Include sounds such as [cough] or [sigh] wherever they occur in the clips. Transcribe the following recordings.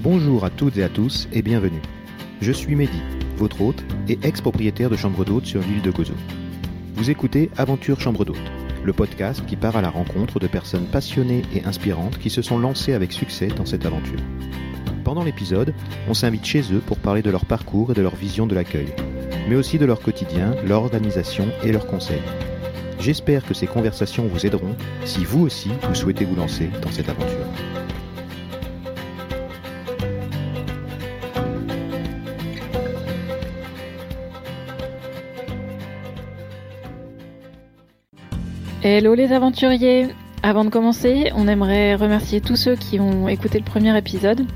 Bonjour à toutes et à tous et bienvenue. Je suis Mehdi, votre hôte et ex-propriétaire de chambre d'hôte sur l'île de Gozo. Vous écoutez Aventure Chambre d'hôte, le podcast qui part à la rencontre de personnes passionnées et inspirantes qui se sont lancées avec succès dans cette aventure. Pendant l'épisode, on s'invite chez eux pour parler de leur parcours et de leur vision de l'accueil, mais aussi de leur quotidien, leur organisation et leurs conseils. J'espère que ces conversations vous aideront si vous aussi vous souhaitez vous lancer dans cette aventure. Hello les aventuriers Avant de commencer, on aimerait remercier tous ceux qui ont écouté le premier épisode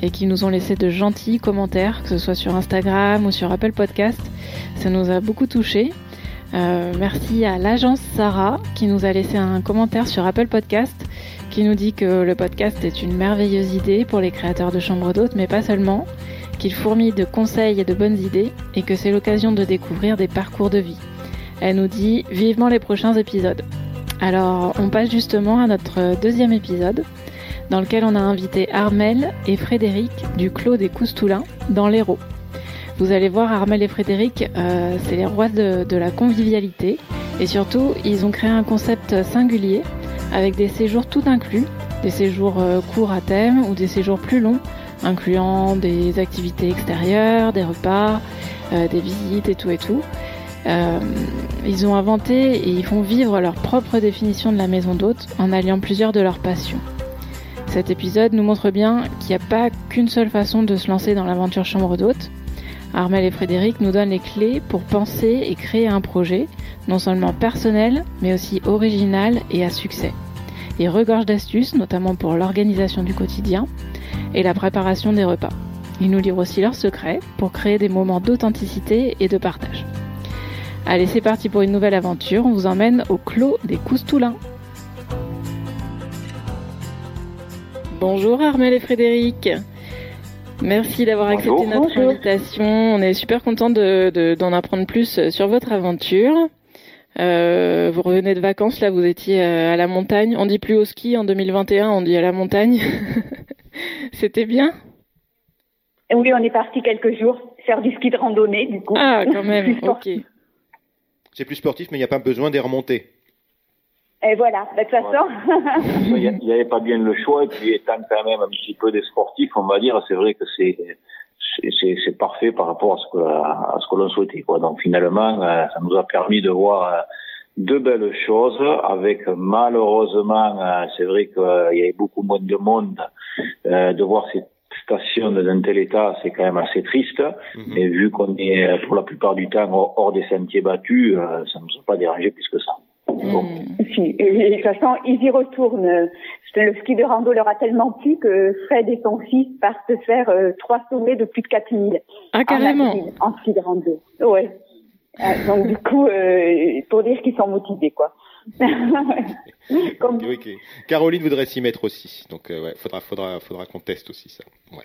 et qui nous ont laissé de gentils commentaires, que ce soit sur Instagram ou sur Apple Podcast. Ça nous a beaucoup touchés. Euh, merci à l'agence Sarah qui nous a laissé un commentaire sur Apple Podcast qui nous dit que le podcast est une merveilleuse idée pour les créateurs de chambres d'hôtes, mais pas seulement, qu'il fourmille de conseils et de bonnes idées et que c'est l'occasion de découvrir des parcours de vie. Elle nous dit vivement les prochains épisodes. Alors, on passe justement à notre deuxième épisode, dans lequel on a invité Armel et Frédéric du Clos des Coustoulins dans l'Hérault. Vous allez voir, Armel et Frédéric, euh, c'est les rois de, la convivialité. Et surtout, ils ont créé un concept singulier avec des séjours tout inclus, des séjours euh, courts à thème ou des séjours plus longs, incluant des activités extérieures, des repas, euh, des visites et tout et tout. Euh, ils ont inventé et ils font vivre leur propre définition de la maison d'hôte en alliant plusieurs de leurs passions. Cet épisode nous montre bien qu'il n'y a pas qu'une seule façon de se lancer dans l'aventure chambre d'hôte. Armel et Frédéric nous donnent les clés pour penser et créer un projet, non seulement personnel, mais aussi original et à succès. Ils regorgent d'astuces, notamment pour l'organisation du quotidien et la préparation des repas. Ils nous livrent aussi leurs secrets pour créer des moments d'authenticité et de partage. Allez, c'est parti pour une nouvelle aventure. On vous emmène au Clos des Coustoulins. Bonjour Armel et Frédéric. Merci d'avoir accepté notre bonjour. invitation. On est super content d'en de, de, apprendre plus sur votre aventure. Euh, vous revenez de vacances, là, vous étiez à la montagne. On dit plus au ski en 2021, on dit à la montagne. [laughs] C'était bien? Oui, on est parti quelques jours faire du ski de randonnée, du coup. Ah, quand même, [laughs] ok. C'est plus sportif, mais il n'y a pas besoin d'y remonter. Et voilà, de toute façon. [laughs] Il n'y avait pas bien le choix, et puis étant quand même un petit peu des sportifs, on va dire, c'est vrai que c'est c'est parfait par rapport à ce que à ce que l'on souhaitait quoi. Donc finalement, ça nous a permis de voir de belles choses avec malheureusement, c'est vrai qu'il y avait beaucoup moins de monde de voir cette station dans tel état, c'est quand même assez triste. Mm -hmm. Et vu qu'on est pour la plupart du temps hors des sentiers battus, ça ne nous a pas dérangé plus que ça. Bon. Si, et de toute façon, ils y retournent. Le ski de rando leur a tellement plu que Fred et son fils partent faire euh, trois sommets de plus de 4000. Ah, carrément. En, en ski de rando. Ouais. Euh, donc, du coup, euh, pour dire qu'ils sont motivés, quoi. Comme... oui, okay. Caroline voudrait s'y mettre aussi. Donc, euh, ouais, faudra, faudra, faudra qu'on teste aussi ça. Ouais.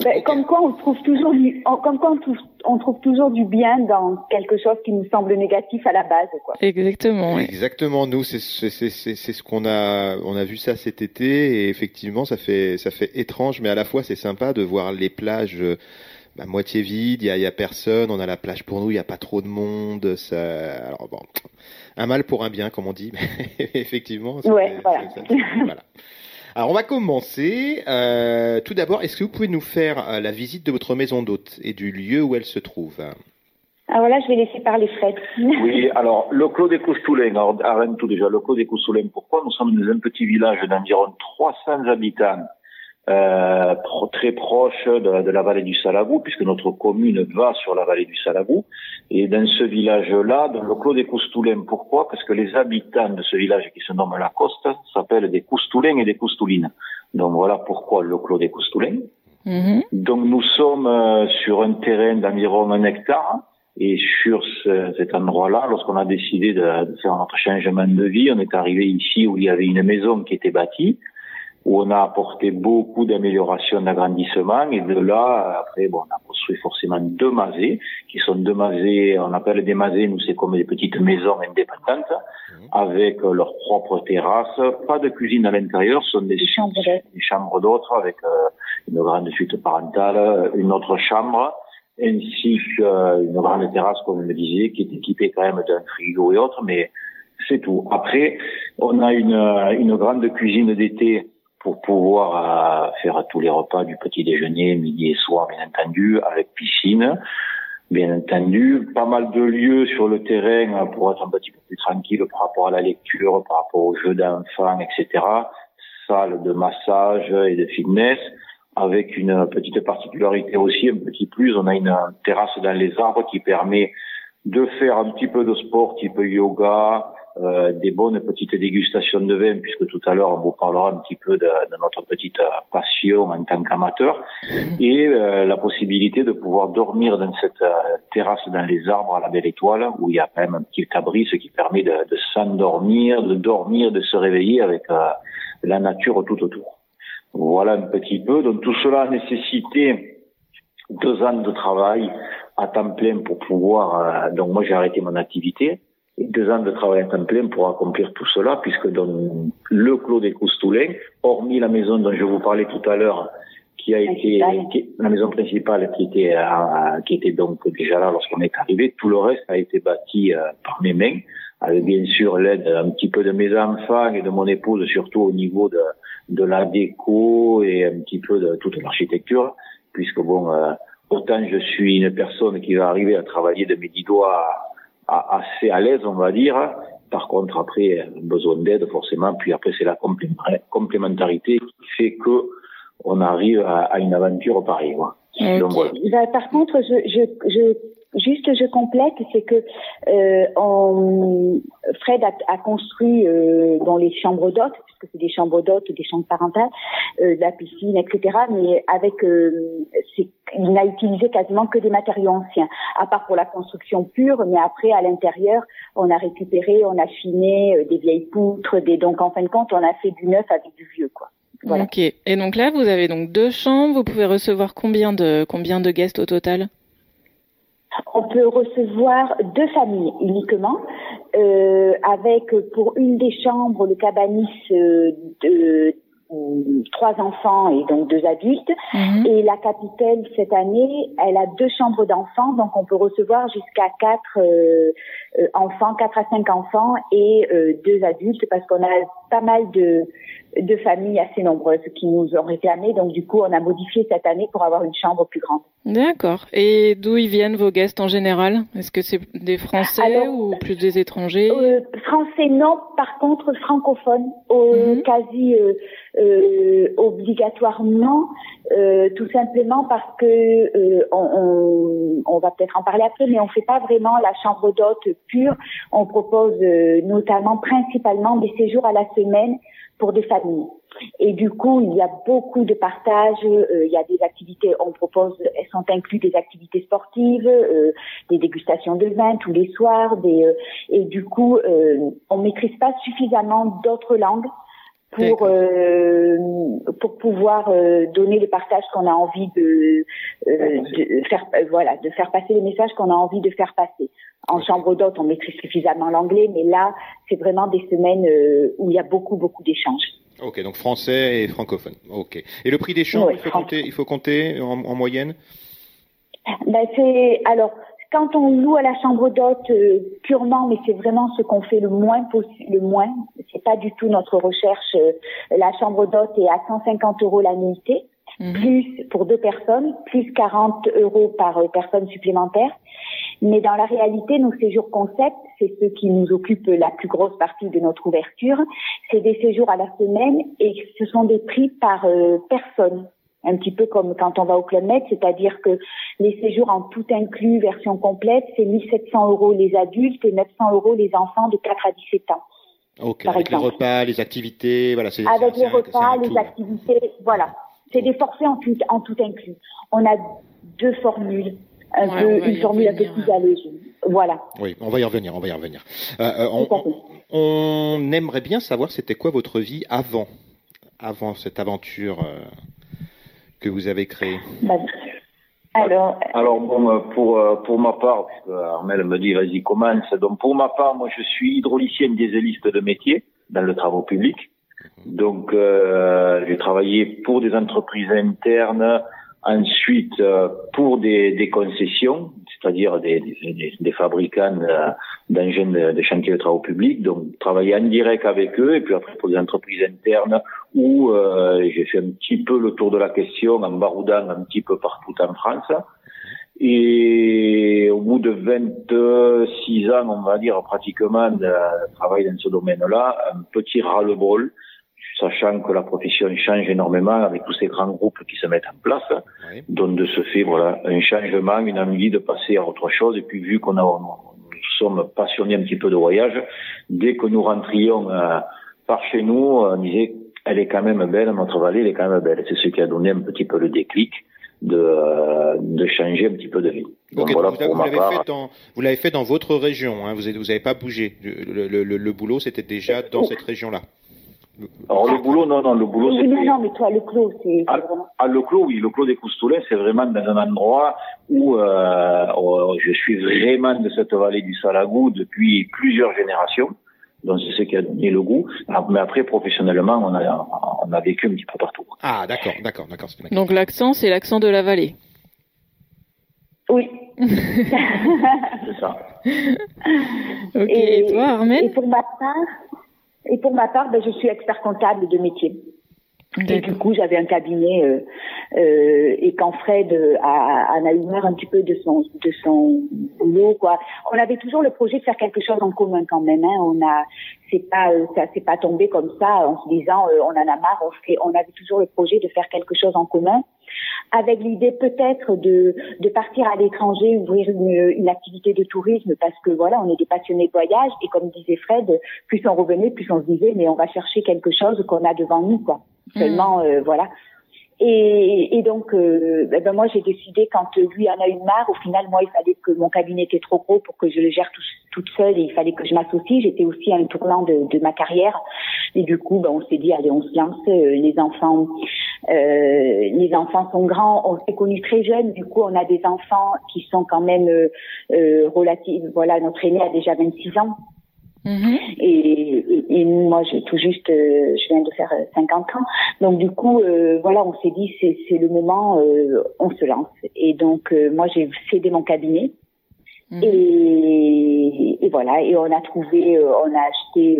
Ben, okay. Comme quoi, on trouve toujours du, comme quoi on trouve, on trouve toujours du bien dans quelque chose qui nous semble négatif à la base, quoi. Exactement. Oui. Exactement. Nous, c'est c'est ce qu'on a, on a vu ça cet été et effectivement, ça fait, ça fait étrange, mais à la fois, c'est sympa de voir les plages. Bah, moitié vide, il y a, y a, personne, on a la plage pour nous, il n'y a pas trop de monde. Ça... Alors bon, un mal pour un bien, comme on dit, mais [laughs] effectivement. Ouais, voilà. voilà. Alors on va commencer. Euh, tout d'abord, est-ce que vous pouvez nous faire euh, la visite de votre maison d'hôte et du lieu où elle se trouve? Alors là, je vais laisser parler Fred. [laughs] oui, alors le Clos des Coustoulins, alors arrête tout déjà, le Clos des Coustoulins, pourquoi? Nous sommes dans un petit village d'environ 300 habitants euh, pro, très proche de, de, la vallée du Salagou, puisque notre commune va sur la vallée du Salagou. Et dans ce village-là, dans le Clos des Coustoulins, pourquoi? Parce que les habitants de ce village qui se nomme Lacoste s'appellent des Coustoulins et des Coustoulines. Donc voilà pourquoi le Clos des Coustoulins. Mm -hmm. Donc nous sommes euh, sur un terrain d'environ un hectare. Et sur ce, cet endroit-là, lorsqu'on a décidé de, de faire notre changement de vie, on est arrivé ici où il y avait une maison qui était bâtie où on a apporté beaucoup d'améliorations d'agrandissement et de là après bon on a construit forcément deux masées qui sont deux masées on appelle des masées nous c'est comme des petites maisons indépendantes mmh. avec leur propre terrasse pas de cuisine à l'intérieur ce sont des, des chambres des chambres d'autres avec euh, une grande suite parentale, une autre chambre, ainsi qu'une grande terrasse, comme je me disais, qui est équipée quand même d'un frigo et autres, mais c'est tout. Après, on a une, une grande cuisine d'été pour pouvoir euh, faire tous les repas du petit déjeuner, midi et soir, bien entendu, avec piscine bien entendu. Pas mal de lieux sur le terrain pour être un petit peu plus tranquille par rapport à la lecture, par rapport aux jeux d'enfants, etc. Salle de massage et de fitness, avec une petite particularité aussi, un petit plus, on a une terrasse dans les arbres qui permet de faire un petit peu de sport type yoga, euh, des bonnes petites dégustations de vin, puisque tout à l'heure on vous parlera un petit peu de, de notre petite euh, passion en tant qu'amateur, mhm. et euh, la possibilité de pouvoir dormir dans cette terrasse dans les arbres à la belle étoile, où il y a quand même un petit abri, ce qui permet de, de s'endormir, de dormir, de se réveiller avec la nature tout autour. Voilà un petit peu. Donc tout cela a nécessité deux ans de travail à temps plein pour pouvoir. donc moi j'ai arrêté mon activité deux ans de travail à temps plein pour accomplir tout cela, puisque dans le Clos des Coustoulins, hormis la maison dont je vous parlais tout à l'heure, qui a été la maison principale qui était euh, qui était donc déjà là lorsqu'on est arrivé, tout le reste a été bâti euh, par mes mains, avec bien sûr l'aide un petit peu de mes enfants et de mon épouse, surtout au niveau de de la déco et un petit peu de toute l'architecture, puisque bon, euh, autant je suis une personne qui va arriver à travailler de mes dix doigts assez à l'aise, on va dire. Par contre, après, besoin d'aide, forcément. Puis après, c'est la complémentarité qui fait que on arrive à, une aventure pareille. Bah, par contre, je, je, je Juste, je complète, c'est que euh, on, Fred a, a construit euh, dans les chambres d'hôtes, puisque c'est des chambres d'hôtes, des chambres parentales, euh, la piscine, etc. Mais avec, euh, il n'a utilisé quasiment que des matériaux anciens, à part pour la construction pure. Mais après, à l'intérieur, on a récupéré, on a chiné euh, des vieilles poutres, des donc en fin de compte, on a fait du neuf avec du vieux, quoi. Voilà. Ok. Et donc là, vous avez donc deux chambres. Vous pouvez recevoir combien de combien de guests au total? On peut recevoir deux familles uniquement, euh, avec pour une des chambres le cabanis euh, de trois enfants et donc deux adultes. Mhm. Et la capitale, cette année, elle a deux chambres d'enfants, donc on peut recevoir jusqu'à quatre euh, euh, enfants, quatre à cinq enfants et euh, deux adultes, parce qu'on a pas mal de, de familles assez nombreuses qui nous ont réclamé. Donc du coup, on a modifié cette année pour avoir une chambre plus grande. D'accord. Et d'où ils viennent vos guests en général? Est-ce que c'est des Français ou plus des étrangers? Français non. Par contre, francophones, mhm. quasi euh, obligatoirement, euh, tout simplement parce que euh, on, on, va peut-être en parler après, mais on fait pas vraiment la chambre d'hôte pure. On propose euh, notamment, principalement, des séjours à la semaine pour des familles. Et du coup, il y a beaucoup de partage. il y a des activités, on propose, elles sont incluses des activités sportives, des dégustations de vin tous les soirs. Des, et du coup, on maîtrise pas suffisamment d'autres langues pour euh, pour pouvoir euh, donner le partage qu'on a envie de, euh, de faire voilà de faire passer les messages qu'on a envie de faire passer. En chambre d'hôte, on maîtrise suffisamment l'anglais, mais là, c'est vraiment des semaines où il y a beaucoup beaucoup d'échanges. Ok, donc français et francophone. Ok. Et le prix des chambres, il faut compter, il faut compter en, en moyenne? Ben c'est alors quand on loue à la chambre d'hôte euh, purement, mais c'est vraiment ce qu'on fait le moins possible, le moins, c'est pas du tout notre recherche. Euh, la chambre d'hôte est à 150 euros la nuitée, mhm. plus pour deux personnes, plus 40 euros par euh, personne supplémentaire. Mais dans la réalité, nos séjours concept, c'est ceux qui nous occupent la plus grosse partie de notre ouverture. C'est des séjours à la semaine et ce sont des prix par personne un petit peu comme quand on va au Club Med, c'est-à-dire que les séjours en tout inclus, version complète, c'est 1700 euros les adultes et 900 euros les enfants de 4 à 17 ans. Ok, avec les repas, les activités, voilà. c'est Avec les repas, les activités, voilà. C'est des forfaits en tout, en tout inclus. On a deux formules, un peu, une formule un peu plus allégée. Voilà. Oui, on va y revenir, on va y revenir. Euh, euh on, on, aimerait bien savoir c'était quoi votre vie avant, avant cette aventure. Euh que vous avez créé bah, alors, alors bon, euh, pour euh, pour ma part, puisque Armel me dit vas-y commence. Donc pour ma part, moi je suis hydraulicien dieseliste de métier dans le travaux public. Donc, euh, j'ai travaillé pour des entreprises internes, ensuite euh, pour des, des concessions, c'est-à-dire des, des, des, fabricants euh, d'engins de, de, chantier de travaux publics. Donc, travailler en direct avec eux, et puis après pour des entreprises internes où euh, j'ai fait un petit peu le tour de la question en baroudant un petit peu partout en France. Et au bout de 26 ans, on va dire pratiquement de travail dans ce domaine-là, un petit ras-le-bol sachant que la profession change énormément avec tous ces grands groupes qui se mettent en place. Oui. Donc de ce fait, voilà, un changement, une envie de passer à autre chose. Et puis vu qu'on a, nous sommes passionnés un petit peu de voyage, dès que nous rentrions euh, par chez nous, on disait, elle est quand même belle, notre vallée, elle est quand même belle. C'est ce qui a donné un petit peu le déclic de, euh, de changer un petit peu de vie. Donc, voilà vous, vous l'avez fait dans, vous l'avez fait dans votre région, hein, vous n'avez vous avez pas bougé. Le, le, le, le boulot, c'était déjà dans oh. cette région-là. Alors le boulot, non, non, le boulot, c'est... Non, non, mais toi, le clos, c'est ah, vraiment... Ah, le clos, oui, le clos des Coustoulins, c'est vraiment dans un endroit où euh, je suis vraiment de cette vallée du Salagou depuis plusieurs générations. Donc c'est ce qui a donné le goût. Mais après, professionnellement, on a, on a vécu un petit peu partout. Ah, d'accord, d'accord, d'accord. Donc l'accent, c'est l'accent de la vallée. Oui. [laughs] c'est ça. ok, et, et toi, Armel Et pour ma part, et pour ma part, ben, je suis expert comptable de métier. Et du coup, j'avais un cabinet euh, euh, et quand Fred euh, a, a eu un petit peu de son de son boulot, quoi. On avait toujours le projet de faire quelque chose en commun quand même. Hein. On a, c'est pas, euh, ça s'est pas tombé comme ça en se disant euh, on en a marre. On fait, on avait toujours le projet de faire quelque chose en commun avec l'idée peut-être de, de partir à l'étranger, ouvrir une, une, activité de tourisme, parce que voilà, on est des passionnés de voyage, et comme disait Fred, plus on revenait, plus on se disait, mais on va chercher quelque chose qu'on a devant nous, quoi. Mmh. Seulement, euh, voilà. Et, et, donc, euh, ben moi, j'ai décidé quand lui en a eu marre. Au final, moi, il fallait que mon cabinet était trop gros pour que je le gère tout, toute seule et il fallait que je m'associe. J'étais aussi à un tournant de, de, ma carrière. Et du coup, ben, on s'est dit, allez, on se lance. Euh, les enfants, euh, les enfants sont grands. On s'est connus très jeunes. Du coup, on a des enfants qui sont quand même euh, euh relatifs. Voilà, notre aîné a déjà 26 ans. Mmh. Et, et, et, moi, j'ai tout juste, euh, je viens de faire 50 ans. Donc du coup, euh, voilà, on s'est dit c'est c'est le moment, euh, on se lance. Et donc euh, moi, j'ai cédé mon cabinet. Mmh. Et, et, voilà, et on a trouvé, euh, on a acheté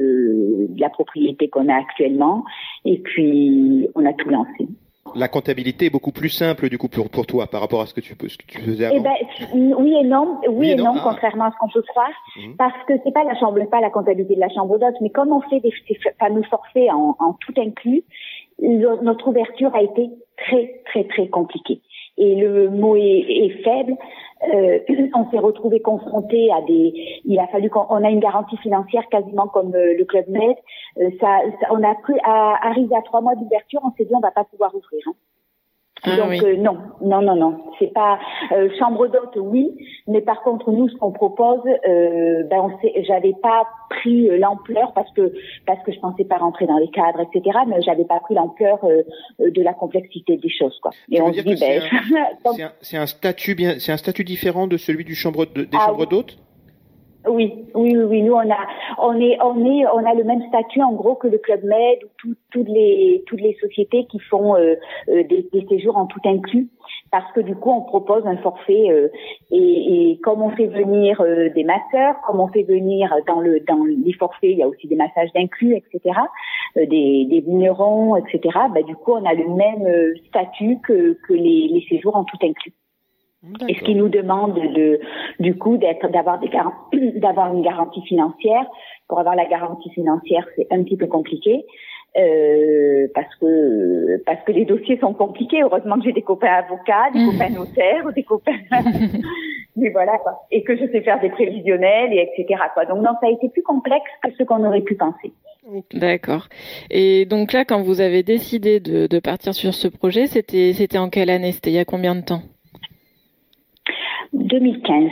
la propriété qu'on a actuellement, et puis on a tout lancé la comptabilité est beaucoup plus simple du coup pour, pour toi par rapport à ce que tu, ce que tu faisais avant. Eh ben, oui et non, oui, oui et non, non ah. contrairement à ce qu'on peut croire, mmh. parce que c'est pas la chambre, pas la comptabilité de la chambre d'hôte, mais comme on fait des, des panneaux forfaits en, en tout inclus, notre ouverture a été très très très compliquée. Et le mot est, est faible, euh, [clears throat] on s'est retrouvé confronté à des. Il a fallu qu'on a une garantie financière quasiment comme euh, le club Med. Euh, ça, ça, on a pris à arriver à trois mois d'ouverture, on s'est dit on va pas pouvoir ouvrir. Hein. Ah, Donc oui. euh, non, non, non, non, c'est pas euh, chambre d'hôte, oui, mais par contre nous ce qu'on propose, euh, ben on j'avais pas pris euh, l'ampleur parce que parce que je pensais pas rentrer dans les cadres, etc. Mais j'avais pas pris l'ampleur euh, de la complexité des choses, quoi. Et on se dit, ben, c'est un, [laughs] un, un, statut bien, c'est un statut différent de celui du chambre de, des ah, chambres d'hôtes? Oui, oui, oui, nous on a, on est, on est, on a le même statut en gros que le club Med ou tout, toutes les, toutes les sociétés qui font euh, euh, des, des, séjours en tout inclus, parce que du coup on propose un forfait euh, et, et, comme on fait venir euh, des masseurs, comme on fait venir dans le, dans les forfaits, il y a aussi des massages d'inclus, etc., euh, des, des vignerons, etc. Bah, du coup on a le même statut que, que les, les séjours en tout inclus. Et ce qui nous demande de, du coup, d'être, d'avoir des [clears throat] d'avoir une garantie financière. Pour avoir la garantie financière, c'est un petit peu compliqué. Euh, parce que parce que les dossiers sont compliqués. Heureusement que j'ai des copains avocats, des copains [laughs] notaires, des copains. [laughs] Mais voilà quoi. Et que je sais faire des prévisionnels et etc. Quoi. Donc non, ça a été plus complexe que ce qu'on aurait pu penser. D'accord. Et donc là, quand vous avez décidé de, de partir sur ce projet, c'était c'était en quelle année? C'était il y a combien de temps? 2015.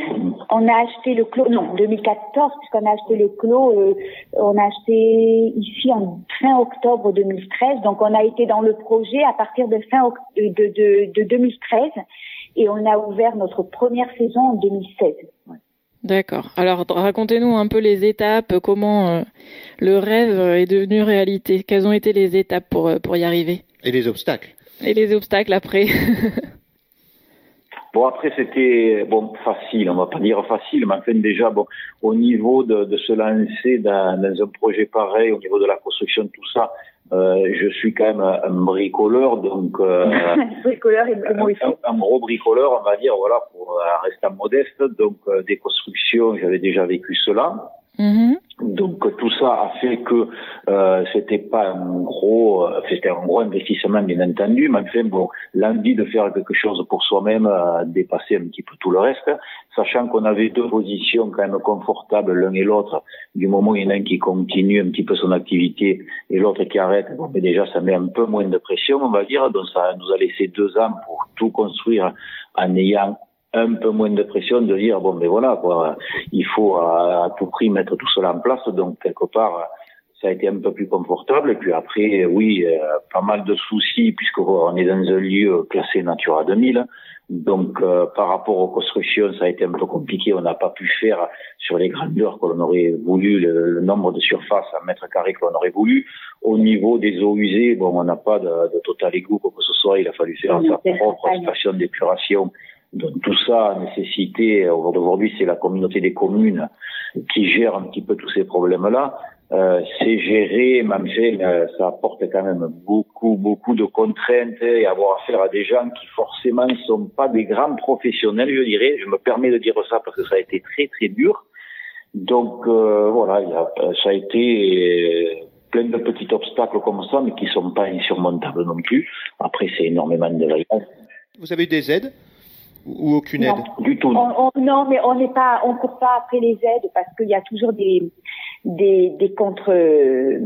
On a acheté le clos, non, 2014, puisqu'on a acheté le clos, euh, on a acheté ici en fin octobre 2013. Donc on a été dans le projet à partir de fin de, de, de, de 2013 et on a ouvert notre première saison en 2016. Ouais. D'accord. Alors racontez-nous un peu les étapes, comment euh, le rêve est devenu réalité. Quelles ont été les étapes pour, euh, pour y arriver? Et les obstacles. Et les obstacles après. [laughs] Bon après c'était bon facile, on va pas dire facile, mais enfin déjà bon au niveau de, de se lancer dans, dans, un projet pareil, au niveau de la construction tout ça, euh, je suis quand même un bricoleur, donc euh, [laughs] bricoleur et un, un, gros bricoleur, on va dire, voilà, pour euh, rester modeste. Donc euh, des constructions, j'avais déjà vécu cela. Mm-hmm. Donc tout ça a fait que euh, c'était pas un gros, euh, c'était un gros investissement bien entendu, mais enfin bon, l'envie de faire quelque chose pour soi-même a dépassé un petit peu tout le reste, sachant qu'on avait deux positions quand même confortables l'un et l'autre. Du moment où il y en a un qui continue un petit peu son activité et l'autre qui arrête, bon, mais déjà ça met un peu moins de pression, on va dire. Donc ça nous a laissé deux ans pour tout construire en ayant un peu moins de pression de dire bon mais voilà quoi il faut à, tout prix mettre tout cela en place. Donc quelque part ça a été un peu plus confortable. Et puis après oui euh, pas mal de soucis puisqu'on est dans un lieu classé Natura 2000 donc euh, par rapport aux constructions ça a été un peu compliqué. On n'a pas pu faire sur les grandeurs que l'on aurait voulu le, nombre de surfaces à mètre carré que l'on aurait voulu. Au niveau des eaux usées bon on n'a pas de, de total égout quoi que ce soit. Il a fallu faire sa propre station d'épuration donc tout ça a nécessité, aujourd'hui c'est la communauté des communes qui gère un petit peu tous ces problèmes-là. Euh, c'est géré, même euh, ça apporte quand même beaucoup, beaucoup de contraintes et avoir affaire à des gens qui forcément ne sont pas des grands professionnels, je dirais. Je me permets de dire ça parce que ça a été très, très dur. Donc euh, voilà, a, ça a été euh, plein de petits obstacles comme ça, mais qui sont pas insurmontables non plus. Après, c'est énormément de vaillance. Vous avez des aides? Ou aucune aide? Du tout. non, mais on n'est pas, on court pas après les aides parce qu'il y a toujours des des, des contre euh,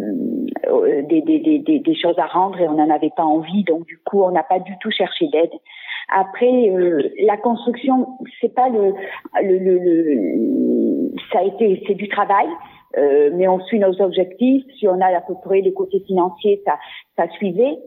des, des, des, des, choses à rendre et on n'en avait pas envie donc du coup on n'a pas du tout cherché d'aide. Après euh, la construction c'est pas le, le, le, le ça a été c'est du travail euh, mais on suit nos objectifs. Si on a à peu près les côtés financiers, ça, ça suivait.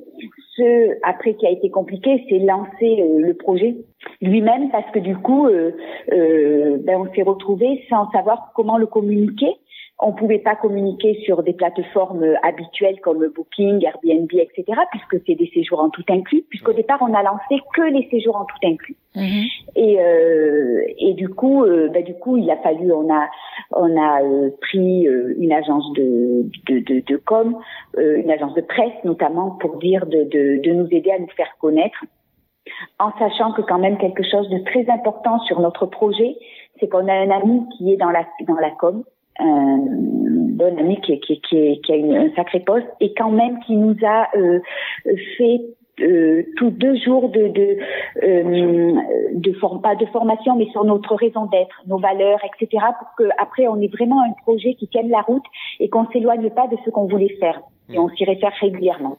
Ce après qui a été compliqué, c'est lancer euh, le projet lui-même parce que du coup, euh, ben on s'est retrouvé sans savoir comment le communiquer on pouvait pas communiquer sur des plateformes habituelles comme Booking, Airbnb, etc., puisque c'est des séjours en tout inclus, puisqu'au départ, on a lancé que les séjours en tout inclus. Mhm. Et, euh, et du coup, euh, bah, du coup, il a fallu, on a, on a euh, pris euh, une agence de, de, de, de com, une agence de presse notamment, pour dire de, de, de nous aider à nous faire connaître, en sachant que quand même quelque chose de très important sur notre projet, c'est qu'on a un ami qui est dans la, dans la com, un bon ami qui, qui, qui, qui a une, un sacré poste et quand même qui nous a euh, fait euh, tous deux jours de de euh, de pas de formation mais sur notre raison d'être nos valeurs etc pour que après on ait vraiment un projet qui tienne la route et qu'on s'éloigne pas de ce qu'on voulait faire. Et on s'y réfère régulièrement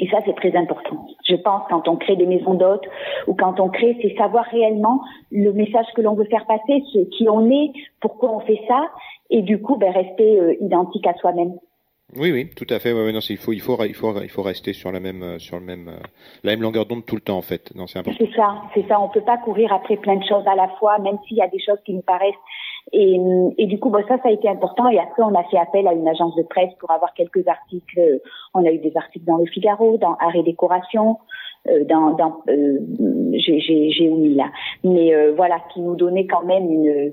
et ça, c'est très important. Je pense quand on crée des maisons d'hôtes ou quand on crée, c'est savoir réellement le message que l'on veut faire passer, ce qui on est, pourquoi on fait ça, et du coup, ben, rester euh, identique à soi-même. Oui, oui, tout à fait. Ouais, non, il faut, il faut, il faut, il faut rester sur la même, euh, sur le même, euh, la même longueur d'onde tout le temps, en fait. Non, c'est important. C'est ça, c'est ça. On peut pas courir après plein de choses à la fois, même s'il y a des choses qui nous paraissent et, et, du coup, bah, ça, ça a été important. Et après, on a fait appel à une agence de presse pour avoir quelques articles. On a eu des articles dans Le Figaro, dans Art et Décoration, dans, dans euh, j'ai omis là. Mais euh, voilà, qui nous donnait quand même une,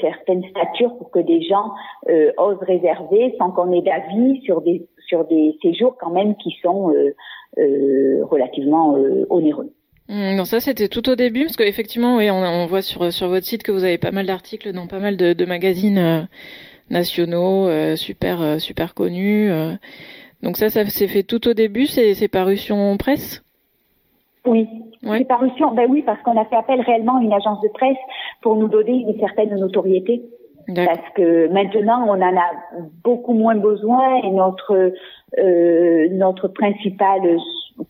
certaine stature pour que des gens euh, osent réserver sans qu'on ait d'avis sur des sur des séjours quand même qui sont euh, relativement onéreux. Mmh, non, ça c'était tout au début parce qu'effectivement, oui, on, voit sur sur votre site que vous avez pas mal d'articles dans pas mal de, magazines euh, nationaux, euh, super euh, super connus. donc ça, ça s'est fait tout au début. C'est c'est parution presse? Oui, ouais. parution. Ben oui, parce qu'on a fait appel réellement à une agence de presse pour nous donner une certaine notoriété. Parce que maintenant, on en a beaucoup moins besoin et notre euh, notre principale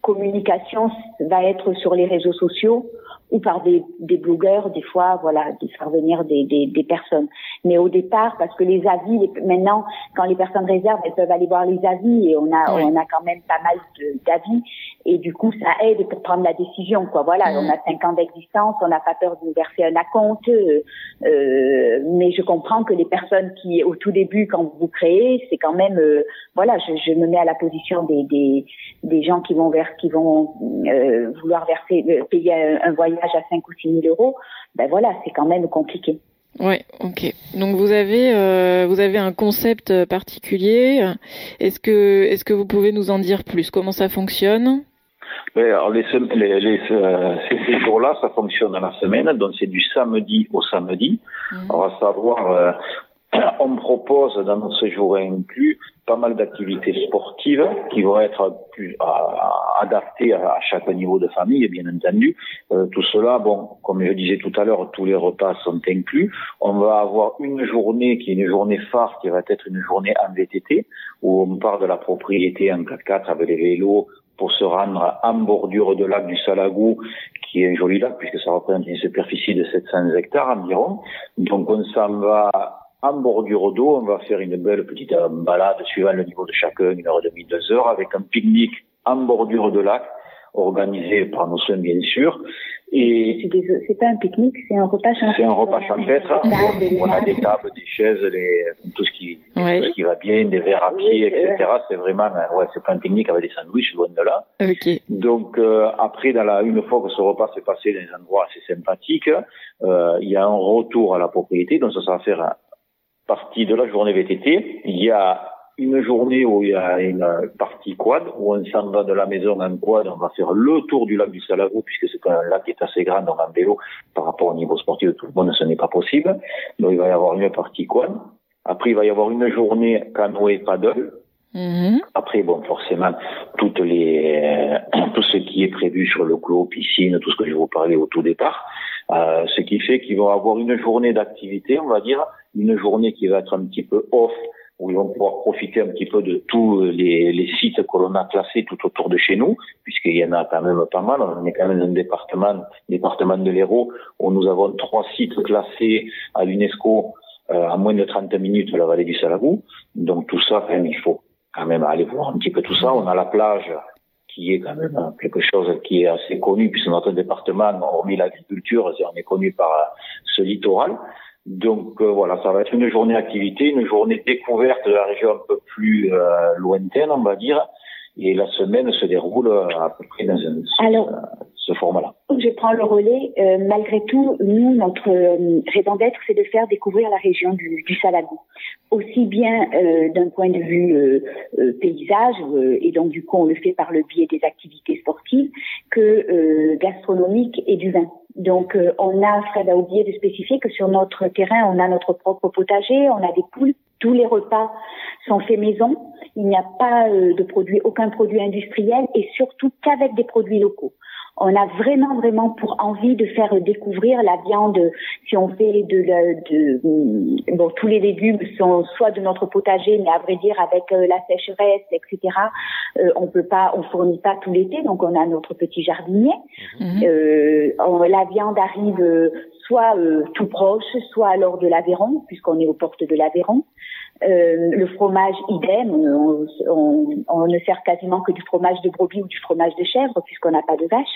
communication va être sur les réseaux sociaux ou par des, des blogueurs des fois voilà de faire venir des, des, des, personnes. Mais au départ parce que les avis maintenant quand les personnes réservent elles peuvent aller voir les avis et on a on a quand même pas mal d'avis. Et du coup ça aide pour prendre la décision quoi. Voilà mm. on a cinq ans d'existence on n'a pas peur de nous verser un acompte euh, euh, mais je comprends que les personnes qui au tout début quand vous créez c'est quand même euh, voilà je, je, me mets à la position des, des, des gens qui vont vers qui vont euh, vouloir verser payer un, un voyage à 5 ou 6 000 euros, ben voilà, c'est quand même compliqué. Oui, ok. Donc vous avez euh, vous avez un concept particulier. Est-ce que est-ce que vous pouvez nous en dire plus? Comment ça fonctionne? Alors les, les, euh, ces jours-là, ça fonctionne à la semaine, donc c'est du samedi au samedi. Mmh. On va savoir, euh, [clears throat] on propose dans nos séjours inclus pas mal d'activités sportives qui vont être plus adaptées à, chaque niveau de famille, bien entendu. Euh, tout cela, bon, comme je disais tout à l'heure, tous les repas sont inclus. On va avoir une journée qui est une journée phare, qui va être une journée en VTT, où on part de la propriété en 4x4 avec les vélos pour se rendre en bordure de lac du Salagou, qui est un joli lac puisque ça représente une superficie de 700 hectares environ. Donc on s'en va en bordure d'eau, on va faire une belle petite euh, balade suivant le niveau de chacun, une heure et demie, deux heures, avec un pique-nique en bordure de lac, organisé par nos soins bien sûr. Et c'est pas un pique-nique, c'est un repas champêtre. C'est un repas champêtre. On, a des tables, des chaises, les, tout ce qui, tout ce qui va bien, des verres à pied, etc. C'est vraiment, ouais, c'est pas un pique-nique avec des sandwichs loin de là. Okay. Donc euh, après, dans la, une fois que ce repas s'est passé dans des endroits assez sympathiques, euh, il y a un retour à la propriété. Donc ça, ça va faire partie de la journée VTT. Il y a une journée où il y a une partie quad, où on s'en va de la maison en quad, on va faire le tour du lac du Salagou, puisque c'est un lac qui est assez grand, donc en vélo, par rapport au niveau sportif de tout le monde, ce n'est pas possible. Donc il va y avoir une partie quad. Après, il va y avoir une journée canoë paddle. Mm-hmm. Après, bon, forcément, toutes les, tout ce qui est prévu sur le clos, piscine, tout ce que je vous parlais au tout départ, euh, ce qui fait qu'ils vont avoir une journée d'activité, on va dire, une journée qui va être un petit peu off, où ils vont pouvoir profiter un petit peu de tous les, les sites que l'on a classés tout autour de chez nous, puisqu'il y en a quand même pas mal. On est quand même un département, département de l'Hérault, où nous avons trois sites classés à l'UNESCO euh, à moins de 30 minutes de la vallée du Salagou. Donc tout ça, quand même, il faut quand même aller voir un petit peu tout ça. On a la plage qui est quand même quelque chose qui est assez connu, puisque notre département, hormis l'agriculture, on est connu par ce littoral. Donc euh, voilà, ça va être une journée activité, une journée découverte de la région un peu plus euh, lointaine, on va dire. Et la semaine se déroule à peu près dans Je prends le relais. Euh, malgré tout, nous, notre raison d'être, c'est de faire découvrir la région du, du Salagou. Aussi bien d'un point de vue paysage, et donc du coup on le fait par le biais des activités sportives, que gastronomique et du vin. Donc, euh, on a, Fred a oublié de spécifier que sur notre terrain, on a notre propre potager, on a des poules. Tous les repas sont faits maison. Il n'y a pas euh, de produit, aucun produit industriel et surtout qu'avec des produits locaux on a vraiment vraiment pour envie de faire découvrir la viande. Si on fait de, de, bon tous les légumes sont soit de notre potager, mais à vrai dire avec euh, la sécheresse, etc. Euh, on peut pas, on fournit pas tout l'été, donc on a notre petit jardinier. Mhm. Euh, la viande arrive soit tout proche, soit alors de l'Aveyron, puisqu'on est aux portes de l'Aveyron. Euh, le fromage, idem, on, on, on, ne sert quasiment que du fromage de brebis ou du fromage de chèvre puisqu'on n'a pas de vache.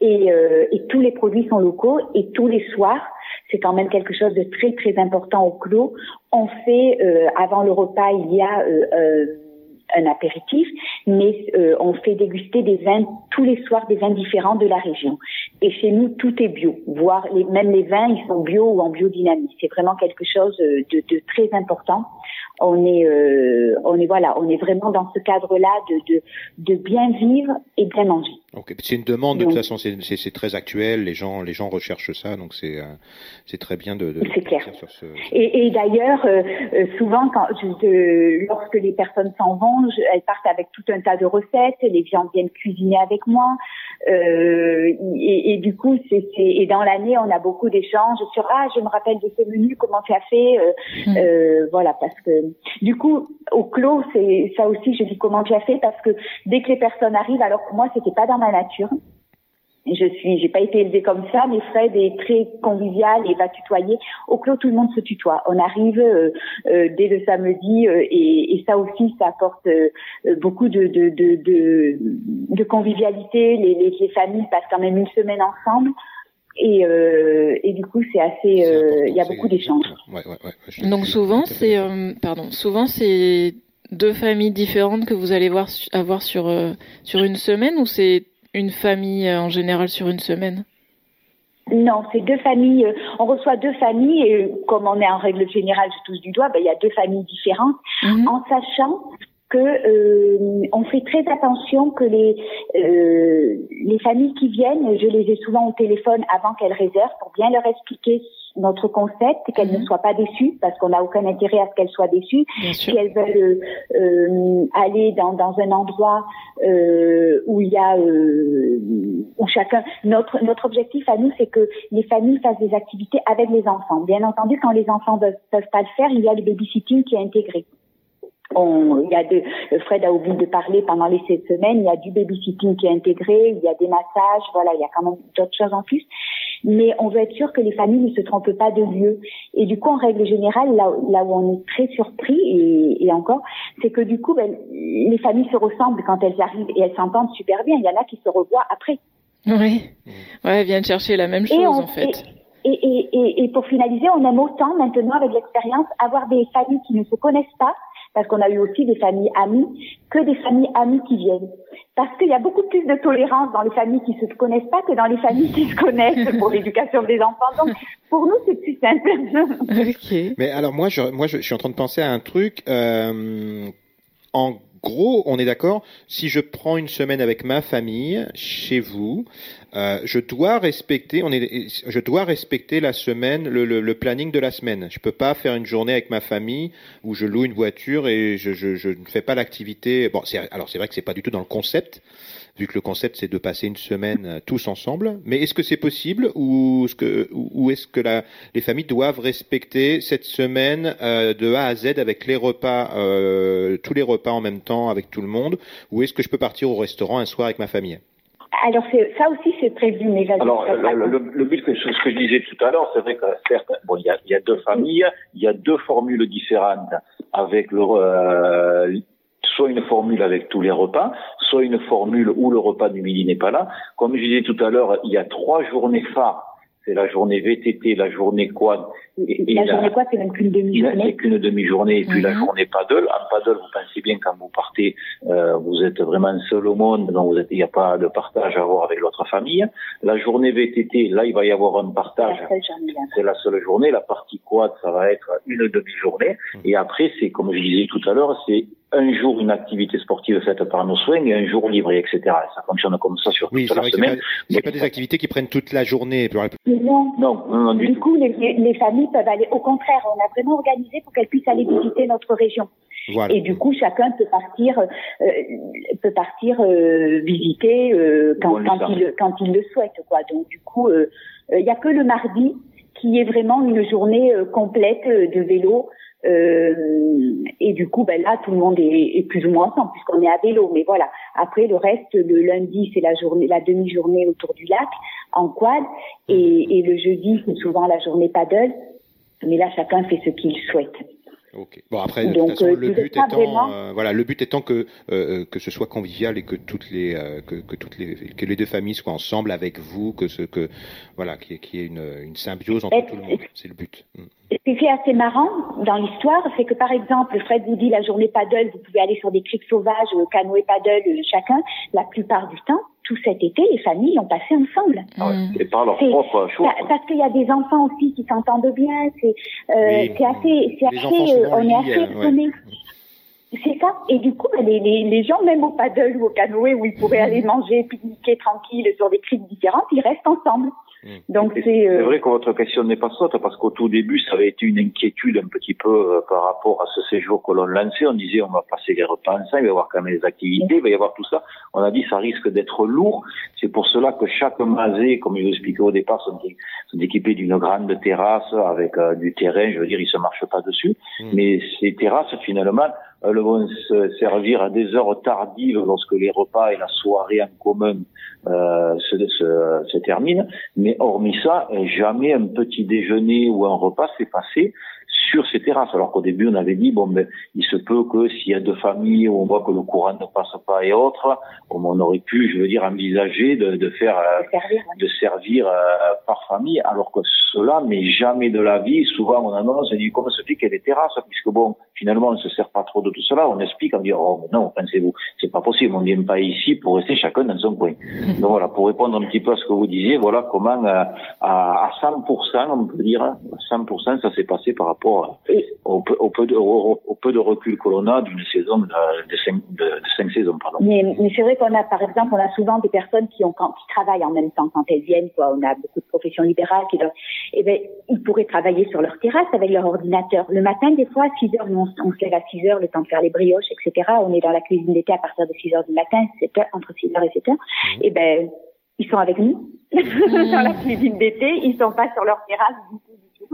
Et, euh, et, tous les produits sont locaux et tous les soirs, c'est quand même quelque chose de très très important au clos. On fait euh, avant le repas, il y a euh, un apéritif, mais euh, on fait déguster des vins tous les soirs, des vins différents de la région. Et chez nous, tout est bio, voire les, même les vins, ils sont bio ou en biodynamie. C'est vraiment quelque chose de, de très important on est, euh, on est voilà, on est vraiment dans ce cadre-là de, de, de bien vivre et bien manger. Ok, c'est une demande de toute façon, c'est très actuel, les gens, les gens recherchent ça, donc c'est euh, c'est très bien de. de c'est clair. Sur ce, Et, et d'ailleurs, euh, euh, souvent, quand lorsque les personnes s'en vont, elles partent avec tout un tas de recettes, les viandes viennent cuisiner avec moi, euh, et, et, du coup, c'est et dans l'année, on a beaucoup d'échanges sur ah, je me rappelle de ce menu, comment tu as fait, mmh. voilà, parce que du coup, au clos, c'est ça aussi, je dis comment tu as fait? Parce que dès que les personnes arrivent, alors que moi, c'était pas dans ma nature. je suis, j'ai pas été élevée comme ça, mais Fred est très convivial et va tutoyer. Au clos, tout le monde se tutoie. On arrive euh, euh, dès le samedi euh, et, et, ça aussi, ça apporte beaucoup de, de, de, de, de convivialité. Les, les, les, familles passent quand même une semaine ensemble. Et, et du coup, c'est assez. Il y a beaucoup d'échanges. Ouais, ouais, Donc souvent, c'est pardon, souvent c'est deux familles différentes que vous allez voir avoir sur sur une semaine ou c'est une famille euh, en général sur une semaine? Non, c'est deux familles. Euh, on reçoit deux familles et comme on est en règle générale, je touche du doigt, ben, il y a deux familles différentes, mhm. en sachant que euh, on fait très attention que les les familles qui viennent, je les ai souvent au téléphone avant qu'elles réservent pour bien leur expliquer notre concept, qu'elles ne mhm. soient pas déçues, parce qu'on n'a aucun intérêt à ce qu'elles soient déçues. Si elles veulent euh, aller dans, dans un endroit euh, où il y a euh, où chacun notre notre objectif à nous, c'est que les familles fassent des activités avec les enfants. Bien entendu, quand les enfants ne peuvent pas le faire, il y a le babysitting qui est intégré. On, il y a de, Fred a oublié de parler pendant les sept semaines, il y a du babysitting qui est intégré, il y a des massages, voilà, il y a quand même d'autres choses en plus mais on veut être sûr que les familles ne se trompent pas de lieu. Et du coup, en règle générale, là, là où on est très surpris, et, et encore, c'est que du coup, ben, les familles se ressemblent quand elles arrivent et elles s'entendent super bien. Il y en a qui se revoient après. Oui, ouais, elles viennent chercher la même chose en fait. Et, et, et, et, pour finaliser, on aime autant maintenant avec l'expérience avoir des familles qui ne se connaissent pas, parce qu'on a eu aussi des familles amies, que des familles amies qui viennent. Parce qu'il y a beaucoup plus de tolérance dans les familles qui se connaissent pas que dans les familles qui se connaissent [laughs] pour l'éducation des enfants. Donc, pour nous, c'est plus simple. okay. Mais alors, moi, je, moi, je, suis en train de penser à un truc. Euh, en gros, on est d'accord, si je prends une semaine avec ma famille chez vous, euh, je dois respecter, on est, je dois respecter la semaine, le, planning de la semaine. Je peux pas faire une journée avec ma famille où je loue une voiture et je, je, je ne fais pas l'activité. Bon, alors c'est vrai que c'est pas du tout dans le concept, vu que le concept c'est de passer une semaine euh, tous ensemble. Mais est-ce que c'est possible ou est-ce que, ou est-ce que la, les familles doivent respecter cette semaine euh, de A à Z avec les repas, euh, tous les repas en même temps avec tout le monde, ou est-ce que je peux partir au restaurant un soir avec ma famille? Alors ça aussi c'est prévu, mais Alors le, le, le, but que ce que je disais tout à l'heure, c'est vrai que certes, bon, il y a, y a, deux familles, il y a deux formules différentes avec le, euh, soit une formule avec tous les repas, soit une formule où le repas du midi n'est pas là. Comme je disais tout à l'heure, il y a trois journées phares c'est la journée VTT, la journée quad. Et, la, journée quad, c'est même qu'une demi-journée. C'est qu'une demi-journée. Et puis la mhm. journée paddle. En paddle, vous pensez bien quand vous partez, euh, vous êtes vraiment seul au monde, donc il n'y a pas de partage à avoir avec l'autre famille. La journée VTT, là, il va y avoir un partage. C'est la seule journée. La partie quad, ça va être une demi-journée. Mhm. Et après, c'est comme je disais tout à l'heure, c'est un jour une activité sportive faite par nos soins et un jour libre, etc. Ça fonctionne comme ça sur toute la semaine. Ce n'est pas, des activités qui prennent toute la journée. Non, non, non, du, coup, les, les, familles peuvent aller. Au contraire, on a vraiment organisé pour qu'elles puissent aller visiter notre région. Voilà. Et du coup, chacun peut partir, euh, peut partir euh, visiter euh, quand, quand il, quand il le souhaite, quoi. Donc, du coup, euh, il n'y a que le mardi qui est vraiment une journée complète de vélo euh, et du coup, ben là, tout le monde est, est plus ou moins ensemble puisqu'on est à vélo. Mais voilà. Après, le reste, le lundi, c'est la journée, la demi-journée autour du lac en quad, et, et le jeudi, c'est souvent la journée paddle. Mais là, chacun fait ce qu'il souhaite. Ok. Bon après, de toute façon, euh, le but étant, euh, voilà, le but étant que euh, que ce soit convivial et que toutes les que, que, toutes les que les deux familles soient ensemble avec vous, que ce que voilà, qu'il y, ait une, une symbiose entre tout le monde. C'est le but. Mm. Ce qui est assez marrant dans l'histoire, c'est que par exemple, Fred vous dit la journée paddle, vous pouvez aller sur des criques sauvages, canoë paddle, chacun. La plupart du temps, tout cet été, les familles ont passé ensemble. Ah et par leur propre choix. Parce qu'il y a des enfants aussi qui s'entendent bien. C'est euh, assez, c'est assez, euh, on est assez étonnés. C'est ça. Et du coup, les, les, les, gens, même au paddle ou au canoë, où ils pourraient aller manger, pique-niquer tranquille sur des criques différentes, ils restent ensemble. Mm. Donc c'est euh... vrai que votre question n'est pas saute parce qu'au tout début ça avait été une inquiétude un petit peu euh, par rapport à ce séjour que l'on lançait. On disait on va passer les repas ensemble, il va y avoir quand même des activités, il va y avoir tout ça. On a dit ça risque d'être lourd. C'est pour cela que chaque masé, comme je l'expliquais au départ, sont, sont équipés d'une grande terrasse avec euh, du terrain. Je veux dire, ils se marchent pas dessus, mm. mais ces terrasses finalement elles vont se servir à des heures tardives lorsque les repas et la soirée en commun euh, se terminent. Mais hormis ça, jamais un petit déjeuner ou un repas s'est passé sur ces terrasses. Alors qu'au début, on avait dit, bon, ben, il se peut que s'il y a deux familles où on voit que le courant ne passe pas et autres, on aurait pu, je veux dire, envisager de, de faire, de servir, de servir euh, par famille, alors que cela, mais jamais de la vie, souvent on annonce, on dit, comment se fait qu'il y a des terrasses, puisque bon, finalement, on ne se sert pas trop de tout cela, on explique, on dit, oh, mais non, pensez-vous, c'est pas possible, on ne vient pas ici pour rester chacun dans son coin. [laughs] Donc voilà, pour répondre un petit peu à ce que vous disiez, voilà comment, euh, à, à 100%, on peut dire, 100%, ça s'est passé par rapport au, peu, de, au, peu de recul que l'on a d'une saison de, cinq, de, cinq saisons. Pardon. Mais, mais c'est vrai qu'on a, par exemple, on a souvent des personnes qui, ont, qui travaillent en même temps quand elles viennent. Quoi. On a beaucoup de professions libérales qui leur, eh ben, ils pourraient travailler sur leur terrasse avec leur ordinateur. Le matin, des fois, à 6 heures, on, on, se lève à 6 heures, le temps de faire les brioches, etc. On est dans la cuisine d'été à partir de 6 heures du matin, 7 heures, entre 6 heures et 7 heures. Mmh. Et eh ben, ils sont avec nous [laughs] dans la cuisine d'été. Ils sont pas sur leur terrasse du tout, du tout.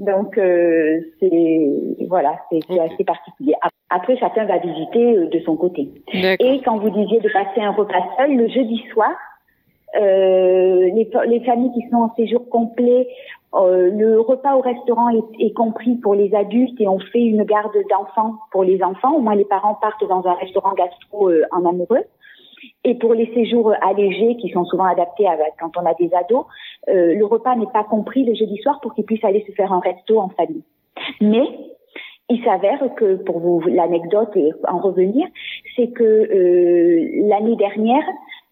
Donc euh, c'est voilà, c'est assez particulier. Après, chacun va visiter euh, de son côté. Et quand vous disiez de passer un repas seul, le jeudi soir, euh, les, les, familles qui sont en séjour complet, euh, le repas au restaurant est, est, compris pour les adultes et on fait une garde d'enfants pour les enfants. Au moins, les parents partent dans un restaurant gastro euh, en amoureux. Et pour les séjours allégés qui sont souvent adaptés à, quand on a des ados, euh, le repas n'est pas compris le jeudi soir pour qu'ils puissent aller se faire un resto en famille. Mais il s'avère que, pour vous l'anecdote et en revenir, c'est que euh, l'année dernière,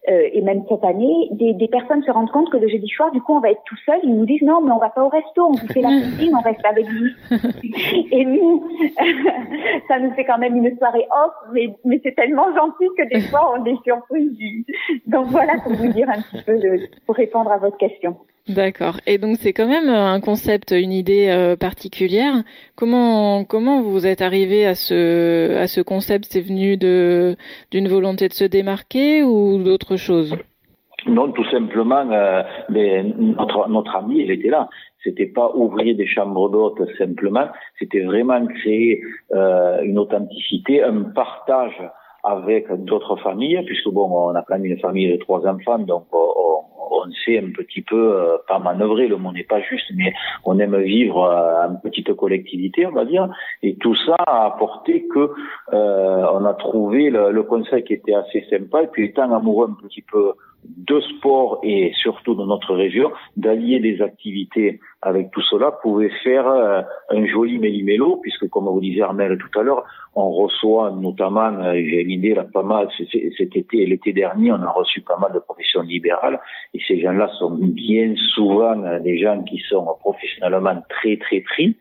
euh, et même cette année, des, des, personnes se rendent compte que le jeudi soir, du coup, on va être tout seul. Ils nous disent non, mais on va pas au resto, on vous fait la cuisine, on reste avec vous. [laughs] et nous, [laughs] ça nous fait quand même une soirée off, mais, mais c'est tellement gentil que des fois, on est surpris. Donc voilà pour vous dire un petit peu, de, pour répondre à votre question. D'accord. Et donc c'est quand même un concept, une idée euh, particulière. Comment vous êtes arrivé à ce concept? C'est venu de d'une volonté de se démarquer ou d'autre chose? Non, tout simplement. Euh, notre notre ami, il était là. C'était pas ouvrir des chambres d'hôtes simplement. C'était vraiment créer euh, une authenticité, un partage avec d'autres familles, puisque bon, on a quand même une famille de trois enfants, donc on, on sait un petit peu, euh, pas manœuvrer, le mot n'est pas juste, mais on aime vivre euh, en petite collectivité, on va dire, et tout ça a apporté que euh, on a trouvé le, le, conseil qui était assez sympa, et puis étant amoureux un petit peu de sport et surtout dans notre région, d'allier des activités avec tout cela pouvait faire euh, un joli méli-mélo, puisque comme vous disiez Armel tout à l'heure, on reçoit notamment, euh, j'ai l'idée là pas mal, cet été et l'été dernier, on a reçu pas mal de professions libérales, et ces gens-là sont bien souvent euh, des gens qui sont professionnellement très très pris.